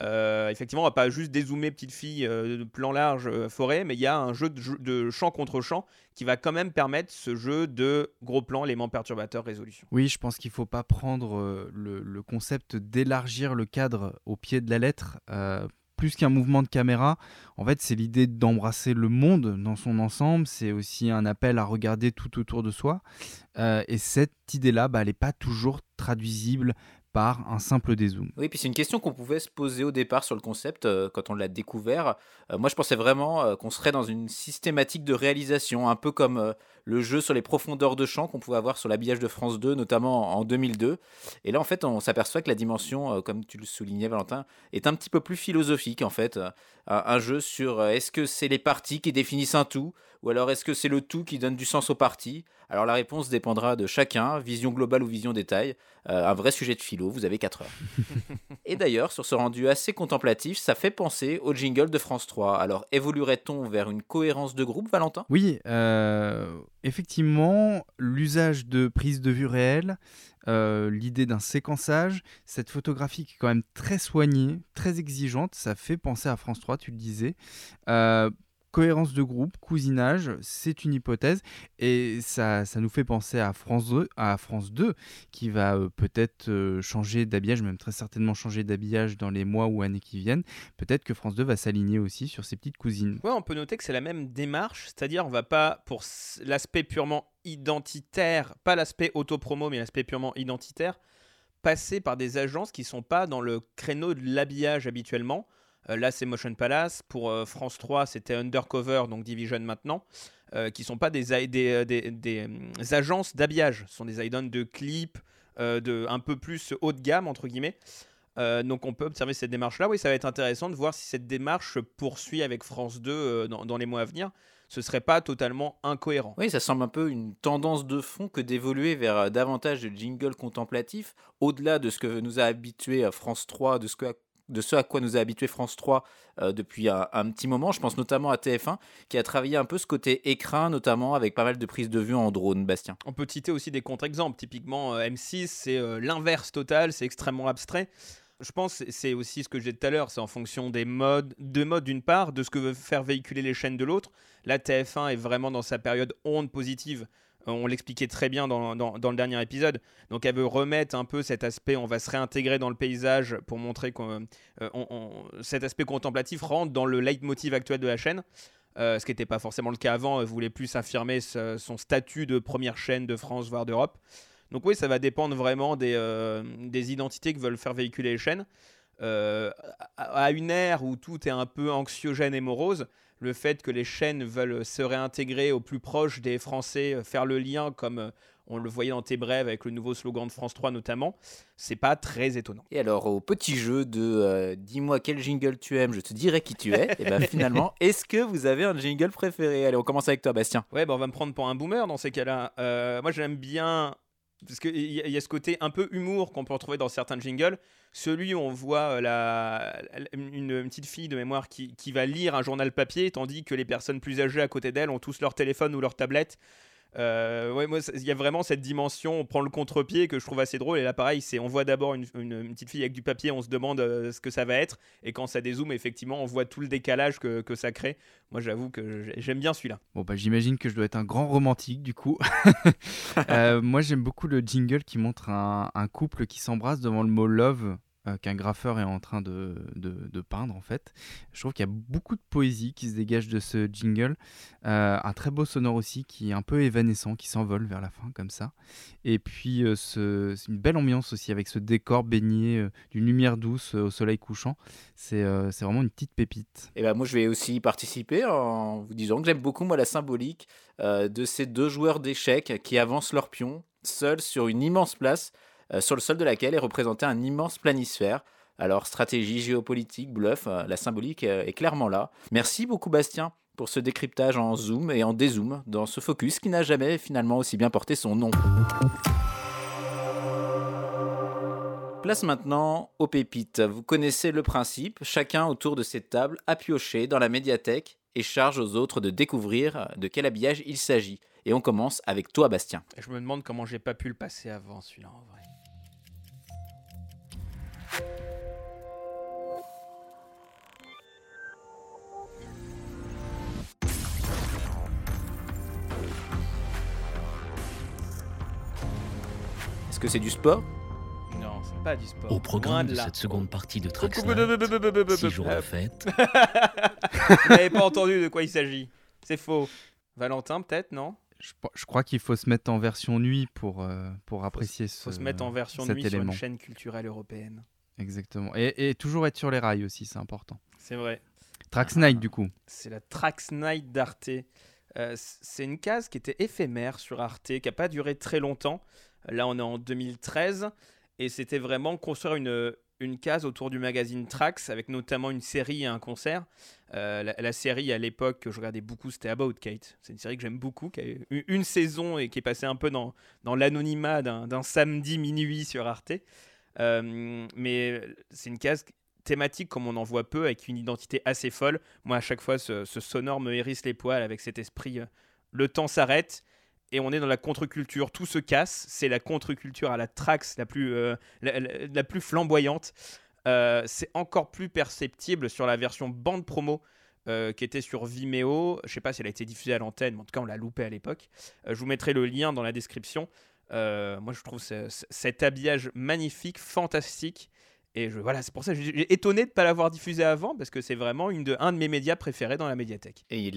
Euh, effectivement, on va pas juste dézoomer petite fille euh, plan large euh, forêt, mais il y a un jeu de, champ contre champ qui va quand même permettre ce jeu de gros plan, éléments perturbateurs, résolution. Oui, je pense qu'il faut pas prendre le, concept d'élargir le cadre au pied de la lettre. plus qu'un mouvement de caméra, en fait, c'est l'idée d'embrasser le monde dans son ensemble. C'est aussi un appel à regarder tout autour de soi. et cette idée-là, bah, elle n'est pas toujours traduisible par un simple dézoom. Oui, puis c'est une question qu'on pouvait se poser au départ sur le concept euh, quand on l'a découvert. Euh, moi, je pensais vraiment euh, qu'on serait dans une systématique de réalisation, un peu comme le jeu sur les profondeurs de champ qu'on pouvait avoir sur l'habillage de France 2, notamment en 2002. Et là, en fait, on s'aperçoit que la dimension, comme tu le soulignais, Valentin, est un petit peu plus philosophique, en fait. un jeu sur est-ce que c'est les parties qui définissent un tout Ou alors est-ce que c'est le tout qui donne du sens au parti Alors la réponse dépendra de chacun, vision globale ou vision détail. Euh, un vrai sujet de philo, vous avez 4 heures. Et d'ailleurs, sur ce rendu assez contemplatif, ça fait penser au jingle de France 3. Alors évoluerait-on vers une cohérence de groupe, Valentin? Oui, euh, effectivement, l'usage de prise de vue réelle, euh, l'idée d'un séquençage, cette photographie qui est quand même très soignée, très exigeante, ça fait penser à France 3, tu le disais. Euh, cohérence de groupe, cousinage, c'est une hypothèse et ça, ça nous fait penser à France 2, à France 2 qui va euh, peut-être euh, changer d'habillage, même très certainement changer d'habillage dans les mois ou années qui viennent. Peut-être que France 2 va s'aligner aussi sur ses petites cousines. On peut noter que c'est la même démarche, c'est-à-dire on va pas pour l'aspect purement identitaire, pas l'aspect autopromo, mais l'aspect purement identitaire, passer par des agences qui sont pas dans le créneau de l'habillage habituellement. Euh, là, c'est Motion Palace. Pour euh, France 3, c'était Undercover, donc Division maintenant, euh, qui sont pas des, agences d'habillage. Ce sont des items de clips, de un peu plus haut de gamme, entre guillemets. donc on peut observer cette démarche-là. Oui, ça va être intéressant de voir si cette démarche poursuit avec France 2 dans, les mois à venir. Ce serait pas totalement incohérent. Oui, ça semble un peu une tendance de fond que d'évoluer vers davantage de jingles contemplatifs, au-delà de ce que nous a habitué France 3, de ce que de ce à quoi nous a habitué France 3 euh, depuis un, petit moment. Je pense notamment à TF1 qui a travaillé un peu ce côté écrin, notamment avec pas mal de prises de vue en drone, Bastien. On peut citer aussi des contre-exemples. Typiquement, euh, M6, c'est euh, l'inverse total, c'est extrêmement abstrait. Je pense c'est aussi ce que j'ai dit tout à l'heure, c'est en fonction des modes, de modes d'une part, de ce que veut faire véhiculer les chaînes de l'autre. La TF1 est vraiment dans sa période onde positive on l'expliquait très bien dans, le dernier épisode. Donc elle veut remettre un peu cet aspect, on va se réintégrer dans le paysage pour montrer que euh, cet aspect contemplatif rentre dans le leitmotiv actuel de la chaîne. Euh, ce qui n'était pas forcément le cas avant, elle voulait plus affirmer son statut de première chaîne de France, voire d'Europe. Donc oui, ça va dépendre vraiment euh, des identités que veulent faire véhiculer les chaînes. à une ère où tout est un peu anxiogène et morose, le fait que les chaînes veulent se réintégrer au plus proche des Français, euh, faire le lien comme euh, on le voyait dans tes brèves avec le nouveau slogan de France 3 notamment, c'est pas très étonnant. Et alors au petit jeu de euh, dis-moi quel jingle tu aimes, je te dirai qui tu es, et ben finalement, est-ce que vous avez un jingle préféré? Allez, on commence avec toi Bastien. Ouais, bah on va me prendre pour un boomer dans ces cas-là. moi j'aime bien parce qu'il y, y, a ce côté un peu humour qu'on peut retrouver dans certains jingles. Celui où on voit euh, la, une, petite fille de mémoire qui, qui, va lire un journal papier, tandis que les personnes plus âgées à côté d'elle ont tous leur téléphone ou leur tablette. Euh, ouais, moi, il y a vraiment cette dimension, on prend le contre-pied que je trouve assez drôle. Et là, pareil, c'est on voit d'abord une, une, petite fille avec du papier, on se demande euh, ce que ça va être. Et quand ça dézoome, effectivement, on voit tout le décalage que, que ça crée. Moi, j'avoue que j'aime bien celui-là. Bon, bah, j'imagine que je dois être un grand romantique, du coup. euh, moi, j'aime beaucoup le jingle qui montre un, un couple qui s'embrasse devant le mot love euh, qu'un graffeur est en train de, de, peindre en fait. Je trouve qu'il y a beaucoup de poésie qui se dégage de ce jingle. Euh, un très beau sonore aussi qui est un peu évanescent, qui s'envole vers la fin comme ça. Et puis euh, ce, c'est une belle ambiance aussi avec ce décor baigné d'une lumière douce au soleil couchant. C'est, c'est vraiment une petite pépite. Et ben moi je vais aussi participer en vous disant que j'aime beaucoup moi la symbolique de ces deux joueurs d'échecs qui avancent leur pion seuls sur une immense place sur le sol de laquelle est représenté un immense planisphère. Alors stratégie, géopolitique, bluff, euh, la symbolique euh, est clairement là. Merci beaucoup Bastien pour ce décryptage en zoom et en dézoom dans ce focus qui n'a jamais finalement aussi bien porté son nom. Place maintenant aux pépites. Vous connaissez le principe, chacun autour de cette table a pioché dans la médiathèque et charge aux autres de découvrir de quel habillage il s'agit. Et on commence avec toi Bastien. Je me demande comment j'ai pas pu le passer avant celui-là en vrai. Que c'est du sport Non, c'est pas du sport. Au programme de, cette seconde partie de Trax six jours de fête. Vous n'avez pas entendu de quoi il s'agit. C'est faux. Valentin, peut-être, non je, crois qu'il faut se mettre en version nuit pour, euh, pour apprécier ce Il faut se mettre en version nuit sur une chaîne culturelle européenne. Exactement. Et, toujours être sur les rails aussi, c'est important. C'est vrai. Trax Night, du coup. C'est la Trax Night d'Arte. Euh, c'est une case qui était éphémère sur Arte, qui n'a pas duré très longtemps. Là, on est en 2013. Et c'était vraiment construire une, une case autour du magazine Trax avec notamment une série et un concert. Euh, la, série à l'époque que je regardais beaucoup, c'était About Kate. C'est une série que j'aime beaucoup, qui a eu une saison et qui est passée un peu dans, dans l'anonymat d'un samedi minuit sur Arte. Euh, mais c'est une case thématique comme on en voit peu, avec une identité assez folle. Moi, à chaque fois, ce, sonore me hérisse les poils avec cet esprit. Euh, le temps s'arrête et on est dans la contre-culture. Tout se casse. C'est la contre-culture à la Trax la plus, la, plus flamboyante. Euh, c'est encore plus perceptible sur la version bande promo euh, qui était sur Vimeo. Je sais pas si elle a été diffusée à l'antenne, mais en tout cas on l'a loupé à l'époque. Euh, je vous mettrai le lien dans la description. moi je trouve cet habillage magnifique, fantastique. Et je, voilà, c'est pour ça que j'ai étonné de ne pas l'avoir diffusé avant, parce que c'est vraiment une de, un de mes médias préférés dans la médiathèque. Et,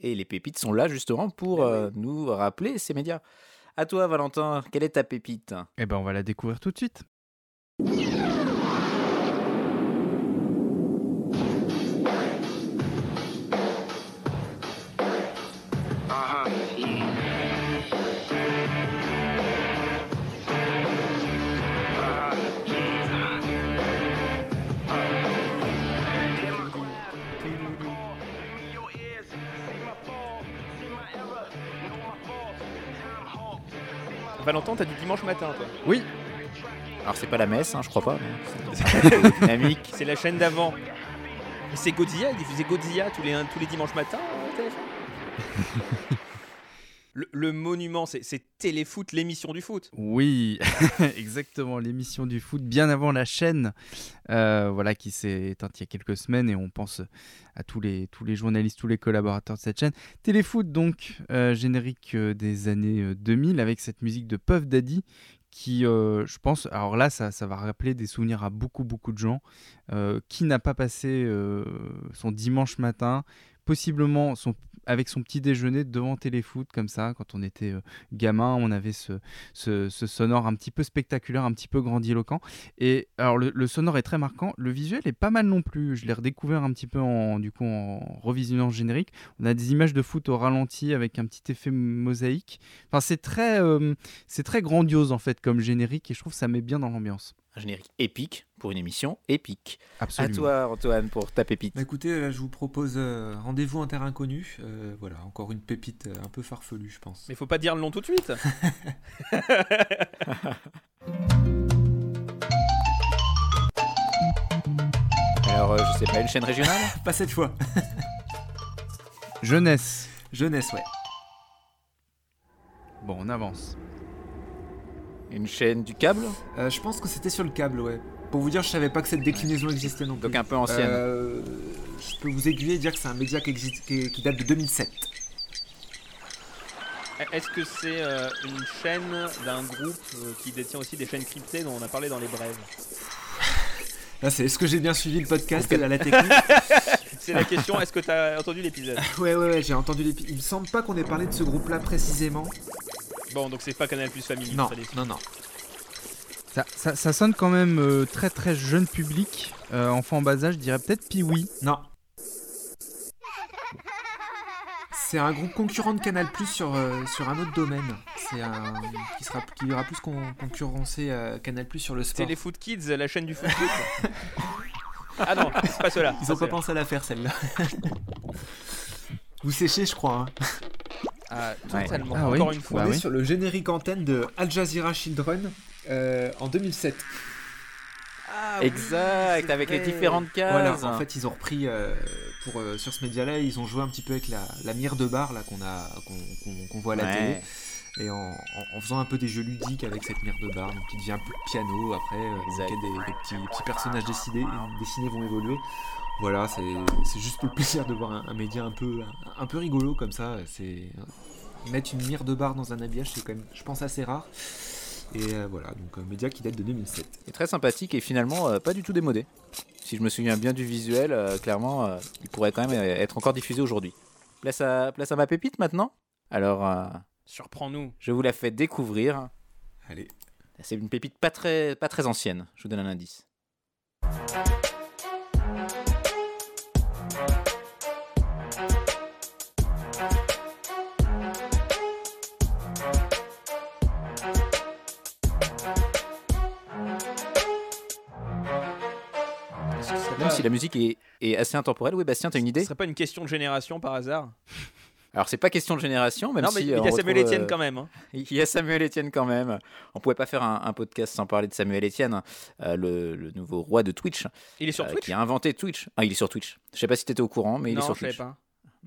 et les pépites sont là justement pour eh nous rappeler ces médias. À toi Valentin, quelle est ta pépite? Eh ben on va la découvrir tout de suite. Valentin, t'as dit dimanche matin, toi Oui. Alors c'est pas la messe, hein, je crois pas. C'est dynamique. C'est la chaîne d'avant. C'est Godzilla, il diffusait Godzilla tous les, tous les dimanches matins le, monument, c'est Téléfoot, l'émission du foot. Oui, exactement, l'émission du foot, bien avant la chaîne, euh, voilà, qui s'est éteinte il y a quelques semaines, et on pense à tous les, journalistes, tous les collaborateurs de cette chaîne. Téléfoot, donc, euh, générique euh, des années 2000, avec cette musique de Puff Daddy, qui, je pense, alors là, ça, va rappeler des souvenirs à beaucoup, beaucoup de gens. qui n'a pas passé son dimanche matin possiblement avec son petit déjeuner devant Téléfoot, comme ça, quand on était euh, gamin, on avait ce, sonore un petit peu spectaculaire, un petit peu grandiloquent. Et alors, le, sonore est très marquant, le visuel est pas mal non plus. Je l'ai redécouvert un petit peu en, du coup, en revisionnant générique. On a des images de foot au ralenti avec un petit effet mosaïque. Enfin, c'est très, euh, c'est très grandiose en fait comme générique et je trouve que ça met bien dans l'ambiance un générique épique pour une émission épique. Absolument. À toi, Antoine, pour ta pépite. Bah, écoutez, je vous propose euh, Rendez-vous en terre inconnue. Euh, voilà, encore une pépite euh, un peu farfelue, je pense. Mais faut pas dire le nom tout de suite. Alors, je sais pas, une chaîne régionale? Pas cette fois. Jeunesse. Jeunesse, ouais. Bon, on avance. Une chaîne du câble euh, Je pense que c'était sur le câble, ouais. Pour vous dire, je savais pas que cette déclinaison existait non plus. Donc un peu ancienne. Euh, je peux vous aiguiller et dire que c'est un média qui, existe, qui, date de 2007. Est-ce que c'est euh, une chaîne d'un groupe qui détient aussi des chaînes cryptées dont on a parlé dans les brèves? Là, c'est est-ce que j'ai bien suivi le podcast et la technique? C'est la question, est-ce que tu as entendu l'épisode? Ouais, ouais, ouais, j'ai entendu l'épisode. Il me semble pas qu'on ait parlé de ce groupe-là précisément. Bon, donc c'est pas Canal Plus Family. Non, non, non. Ça, ça, sonne quand même euh, très très jeune public, euh, enfant en bas âge, je dirais peut-être Piwi. Non. C'est un groupe concurrent de Canal Plus sur, euh, sur un autre domaine. C'est un qui sera qui aura plus concurrencé Canal Plus sur le sport. Téléfoot Kids, la chaîne du foot. ah non, c'est pas cela. Ils ont pas pensé à la faire celle-là. Vous séchez, je crois. Hein. Ah, totalement. Ah Encore une fois. On est sur le générique antenne de Al Jazeera Children euh, en 2007. Ah, exact, avec les différentes cases. Voilà, en fait, ils ont repris euh, pour euh, sur ce média-là, ils ont joué un petit peu avec la, la mire de bar là qu'on a qu'on voit à la télé et en, en, faisant un peu des jeux ludiques avec cette mire de bar, donc qui devient piano après, des, des, petits, petits personnages dessinés, dessinés vont évoluer. Voilà, c'est juste le plaisir de voir un, média un peu, un, peu rigolo comme ça. C'est mettre une mire de bar dans un habillage, c'est quand même, je pense, assez rare. Et euh, voilà, donc un média qui date de 2007. Et très sympathique et finalement euh, pas du tout démodé. Si je me souviens bien du visuel, euh, clairement, il pourrait quand même être encore diffusé aujourd'hui. Place à, place à ma pépite maintenant Alors, surprends-nous. Je vous la fais découvrir. Allez. C'est une pépite pas très, pas très ancienne. Je vous donne un indice. La musique est, est assez intemporelle. Oui, Bastien, t'as une idée Ce serait pas une question de génération par hasard alors c'est pas question de génération, même non, si mais il y a Samuel retrouve, Etienne euh, quand même. Hein. Il y a Samuel Etienne quand même. On pouvait pas faire un, un podcast sans parler de Samuel Etienne, euh, le, le nouveau roi de Twitch. Il est sur euh, Twitch Qui a inventé Twitch. Ah, il est sur Twitch. Je sais pas si t'étais au courant, mais il non, est sur je savais Twitch. pas.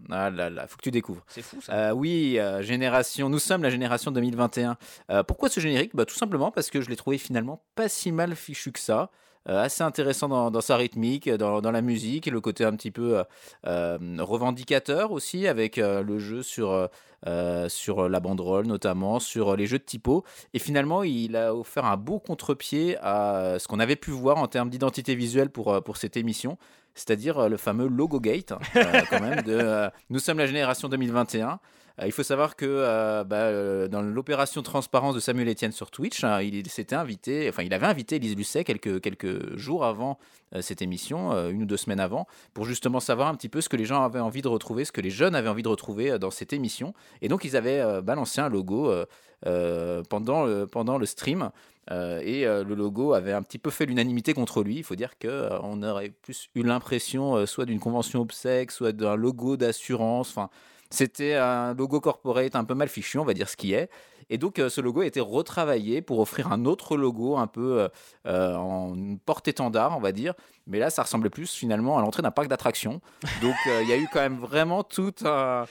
Ah là là, faut que tu découvres. C'est fou ça. Euh, oui, euh, génération. Nous sommes la génération 2021. Euh, pourquoi ce générique? Bah, Tout simplement parce que je l'ai trouvé finalement pas si mal fichu que ça. Euh, assez intéressant dans, sa rythmique, dans, dans la musique, le côté un petit peu euh, euh, revendicateur aussi, avec le jeu sur, euh, sur la banderole notamment, sur les jeux de typo. Et finalement, il a offert un beau contre-pied à ce qu'on avait pu voir en termes d'identité visuelle pour, euh, pour cette émission, c'est-à-dire euh, le fameux logo gate, euh, quand même, de euh, Nous sommes la génération 2021. Euh, il faut savoir que euh, bah, dans l'opération transparence de Samuel Etienne sur Twitch, hein, il s'était invité, enfin il avait invité Elise Lucet quelques, quelques jours avant euh, cette émission, euh, une ou deux semaines avant, pour justement savoir un petit peu ce que les gens avaient envie de retrouver, ce que les jeunes avaient envie de retrouver dans cette émission. Et donc ils avaient euh, balancé un logo euh, euh, pendant, le, pendant le stream. Et le logo avait un petit peu fait l'unanimité contre lui. Il faut dire qu'on aurait plus eu l'impression soit d'une convention obsèque, soit d'un logo d'assurance. Enfin, c'était un logo corporate un peu mal fichu, on va dire ce qui est. Et donc, ce logo a été retravaillé pour offrir un autre logo un peu en porte-étendard, on va dire. Mais là, ça ressemblait plus finalement à l'entrée d'un parc d'attractions. Donc, il y a eu quand même vraiment tout un.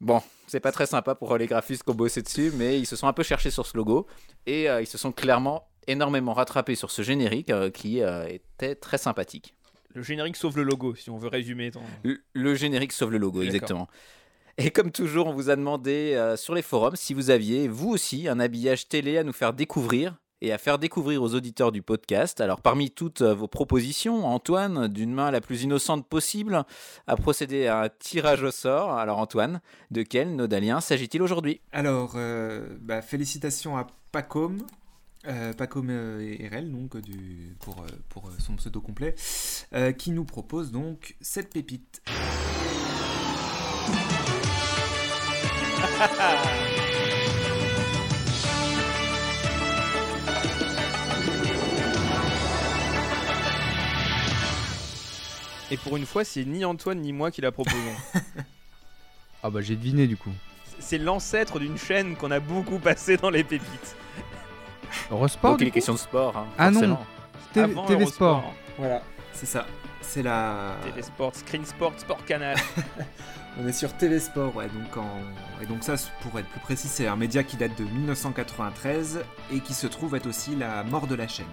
Bon, c'est pas très sympa pour les graphistes qui ont bossé dessus, mais ils se sont un peu cherchés sur ce logo et euh, ils se sont clairement énormément rattrapés sur ce générique euh, qui euh, était très sympathique. Le générique sauve le logo, si on veut résumer. Ton... Le, le générique sauve le logo, exactement. Et comme toujours, on vous a demandé euh, sur les forums si vous aviez, vous aussi, un habillage télé à nous faire découvrir et à faire découvrir aux auditeurs du podcast. Alors, parmi toutes euh, vos propositions, Antoine, d'une main la plus innocente possible, a procédé à un tirage au sort. Alors, Antoine, de quel nodalien s'agit-il aujourd'hui? Alors, euh, bah, félicitations à Pacom. Euh, Pacom euh, RL, donc, du, pour, pour son pseudo complet, euh, qui nous propose donc cette pépite. Et pour une fois, c'est ni Antoine ni moi qui la proposons. Ah bah j'ai deviné du coup. c'est l'ancêtre d'une chaîne qu'on a beaucoup passé dans les pépites. Eurosport Donc, du il est coup question de sport. hein, Ah non, forcément. TV, Avant TV Eurosport. Sport. Voilà, c'est ça. C'est la. TV Sport, Screen Sport, Sport Canal. On est sur TV Sport, ouais. Donc en... Et donc ça, pour être plus précis, c'est un média qui date de 1993 et qui se trouve être aussi la mort de la chaîne.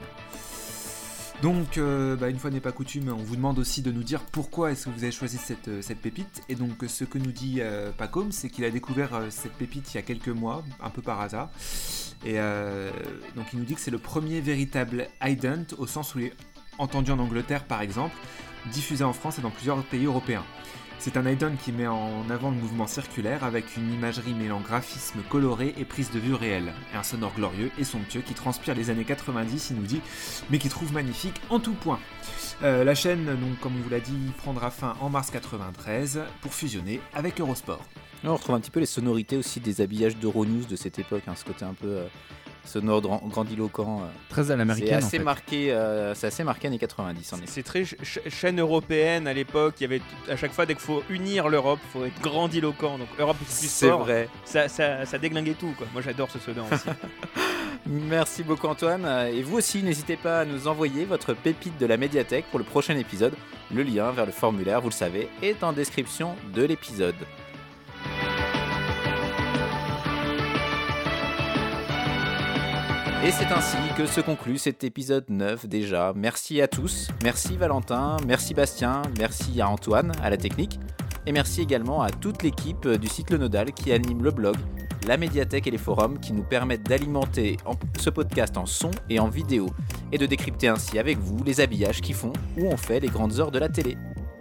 Donc, euh, bah, une fois n'est pas coutume, on vous demande aussi de nous dire pourquoi est-ce que vous avez choisi cette, euh, cette pépite. Et donc, ce que nous dit euh, c'est qu'il a découvert euh, cette pépite il y a quelques mois, un peu par hasard. Et donc, il nous dit que c'est le premier véritable ident, au sens où il est entendu en Angleterre, par exemple, diffusé en France et dans plusieurs pays européens. C'est un ident qui met en avant le mouvement circulaire avec une imagerie mêlant graphisme coloré et prise de vue réelle. Et un sonore glorieux et somptueux qui transpire les années 90, il nous dit, mais qui trouve magnifique en tout point. Euh, la chaîne, donc, comme on vous l'a dit, prendra fin en mars 93 pour fusionner avec Eurosport. On retrouve un petit peu les sonorités aussi des habillages d'Euronews de cette époque, hein, ce côté un peu euh, sonore grand- grandiloquent. euh. Très à C'est l'américaine en assez fait. marqué, euh, c'est assez marqué années 90 en effet. C'est très ch- ch- chaîne européenne à l'époque. Il y avait à chaque fois dès qu'il faut unir l'Europe, il faut être grandiloquent. Donc Europe plus C'est vrai. Ça, ça, ça déglinguait tout. Quoi. Moi j'adore ce slogan aussi. Merci beaucoup Antoine. Et vous aussi, n'hésitez pas à nous envoyer votre pépite de la médiathèque pour le prochain épisode. Le lien vers le formulaire, vous le savez, est en description de l'épisode. Et c'est ainsi que se conclut cet épisode 9 déjà. Merci à tous, merci Valentin, merci Bastien, merci à Antoine, à la technique, et merci également à toute l'équipe du site Le Nodal qui anime le blog, la médiathèque et les forums qui nous permettent d'alimenter en- ce podcast en son et en vidéo, et de décrypter ainsi avec vous les habillages qui font ou ont fait les grandes heures de la télé.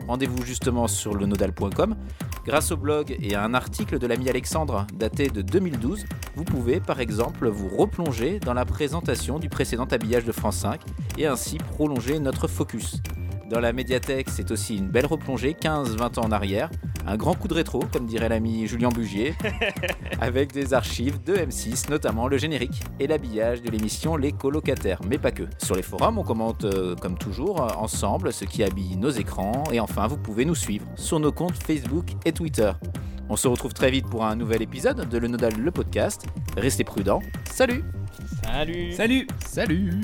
Rendez-vous justement sur lenodal.com. Grâce au blog et à un article de l'ami Alexandre daté de 2012, vous pouvez par exemple vous replonger dans la présentation du précédent habillage de France 5 et ainsi prolonger notre focus. Dans la médiathèque, c'est aussi une belle replongée 15-20 ans en arrière, un grand coup de rétro, comme dirait l'ami Julien Bugier, avec des archives de M6, notamment le générique et l'habillage de l'émission Les Colocataires, mais pas que. Sur les forums, on commente euh, comme toujours euh, ensemble ce qui habille nos écrans, et enfin, vous pouvez nous suivre sur nos comptes Facebook et Twitter. On se retrouve très vite pour un nouvel épisode de Le Nodal le podcast. Restez prudents. Salut Salut Salut Salut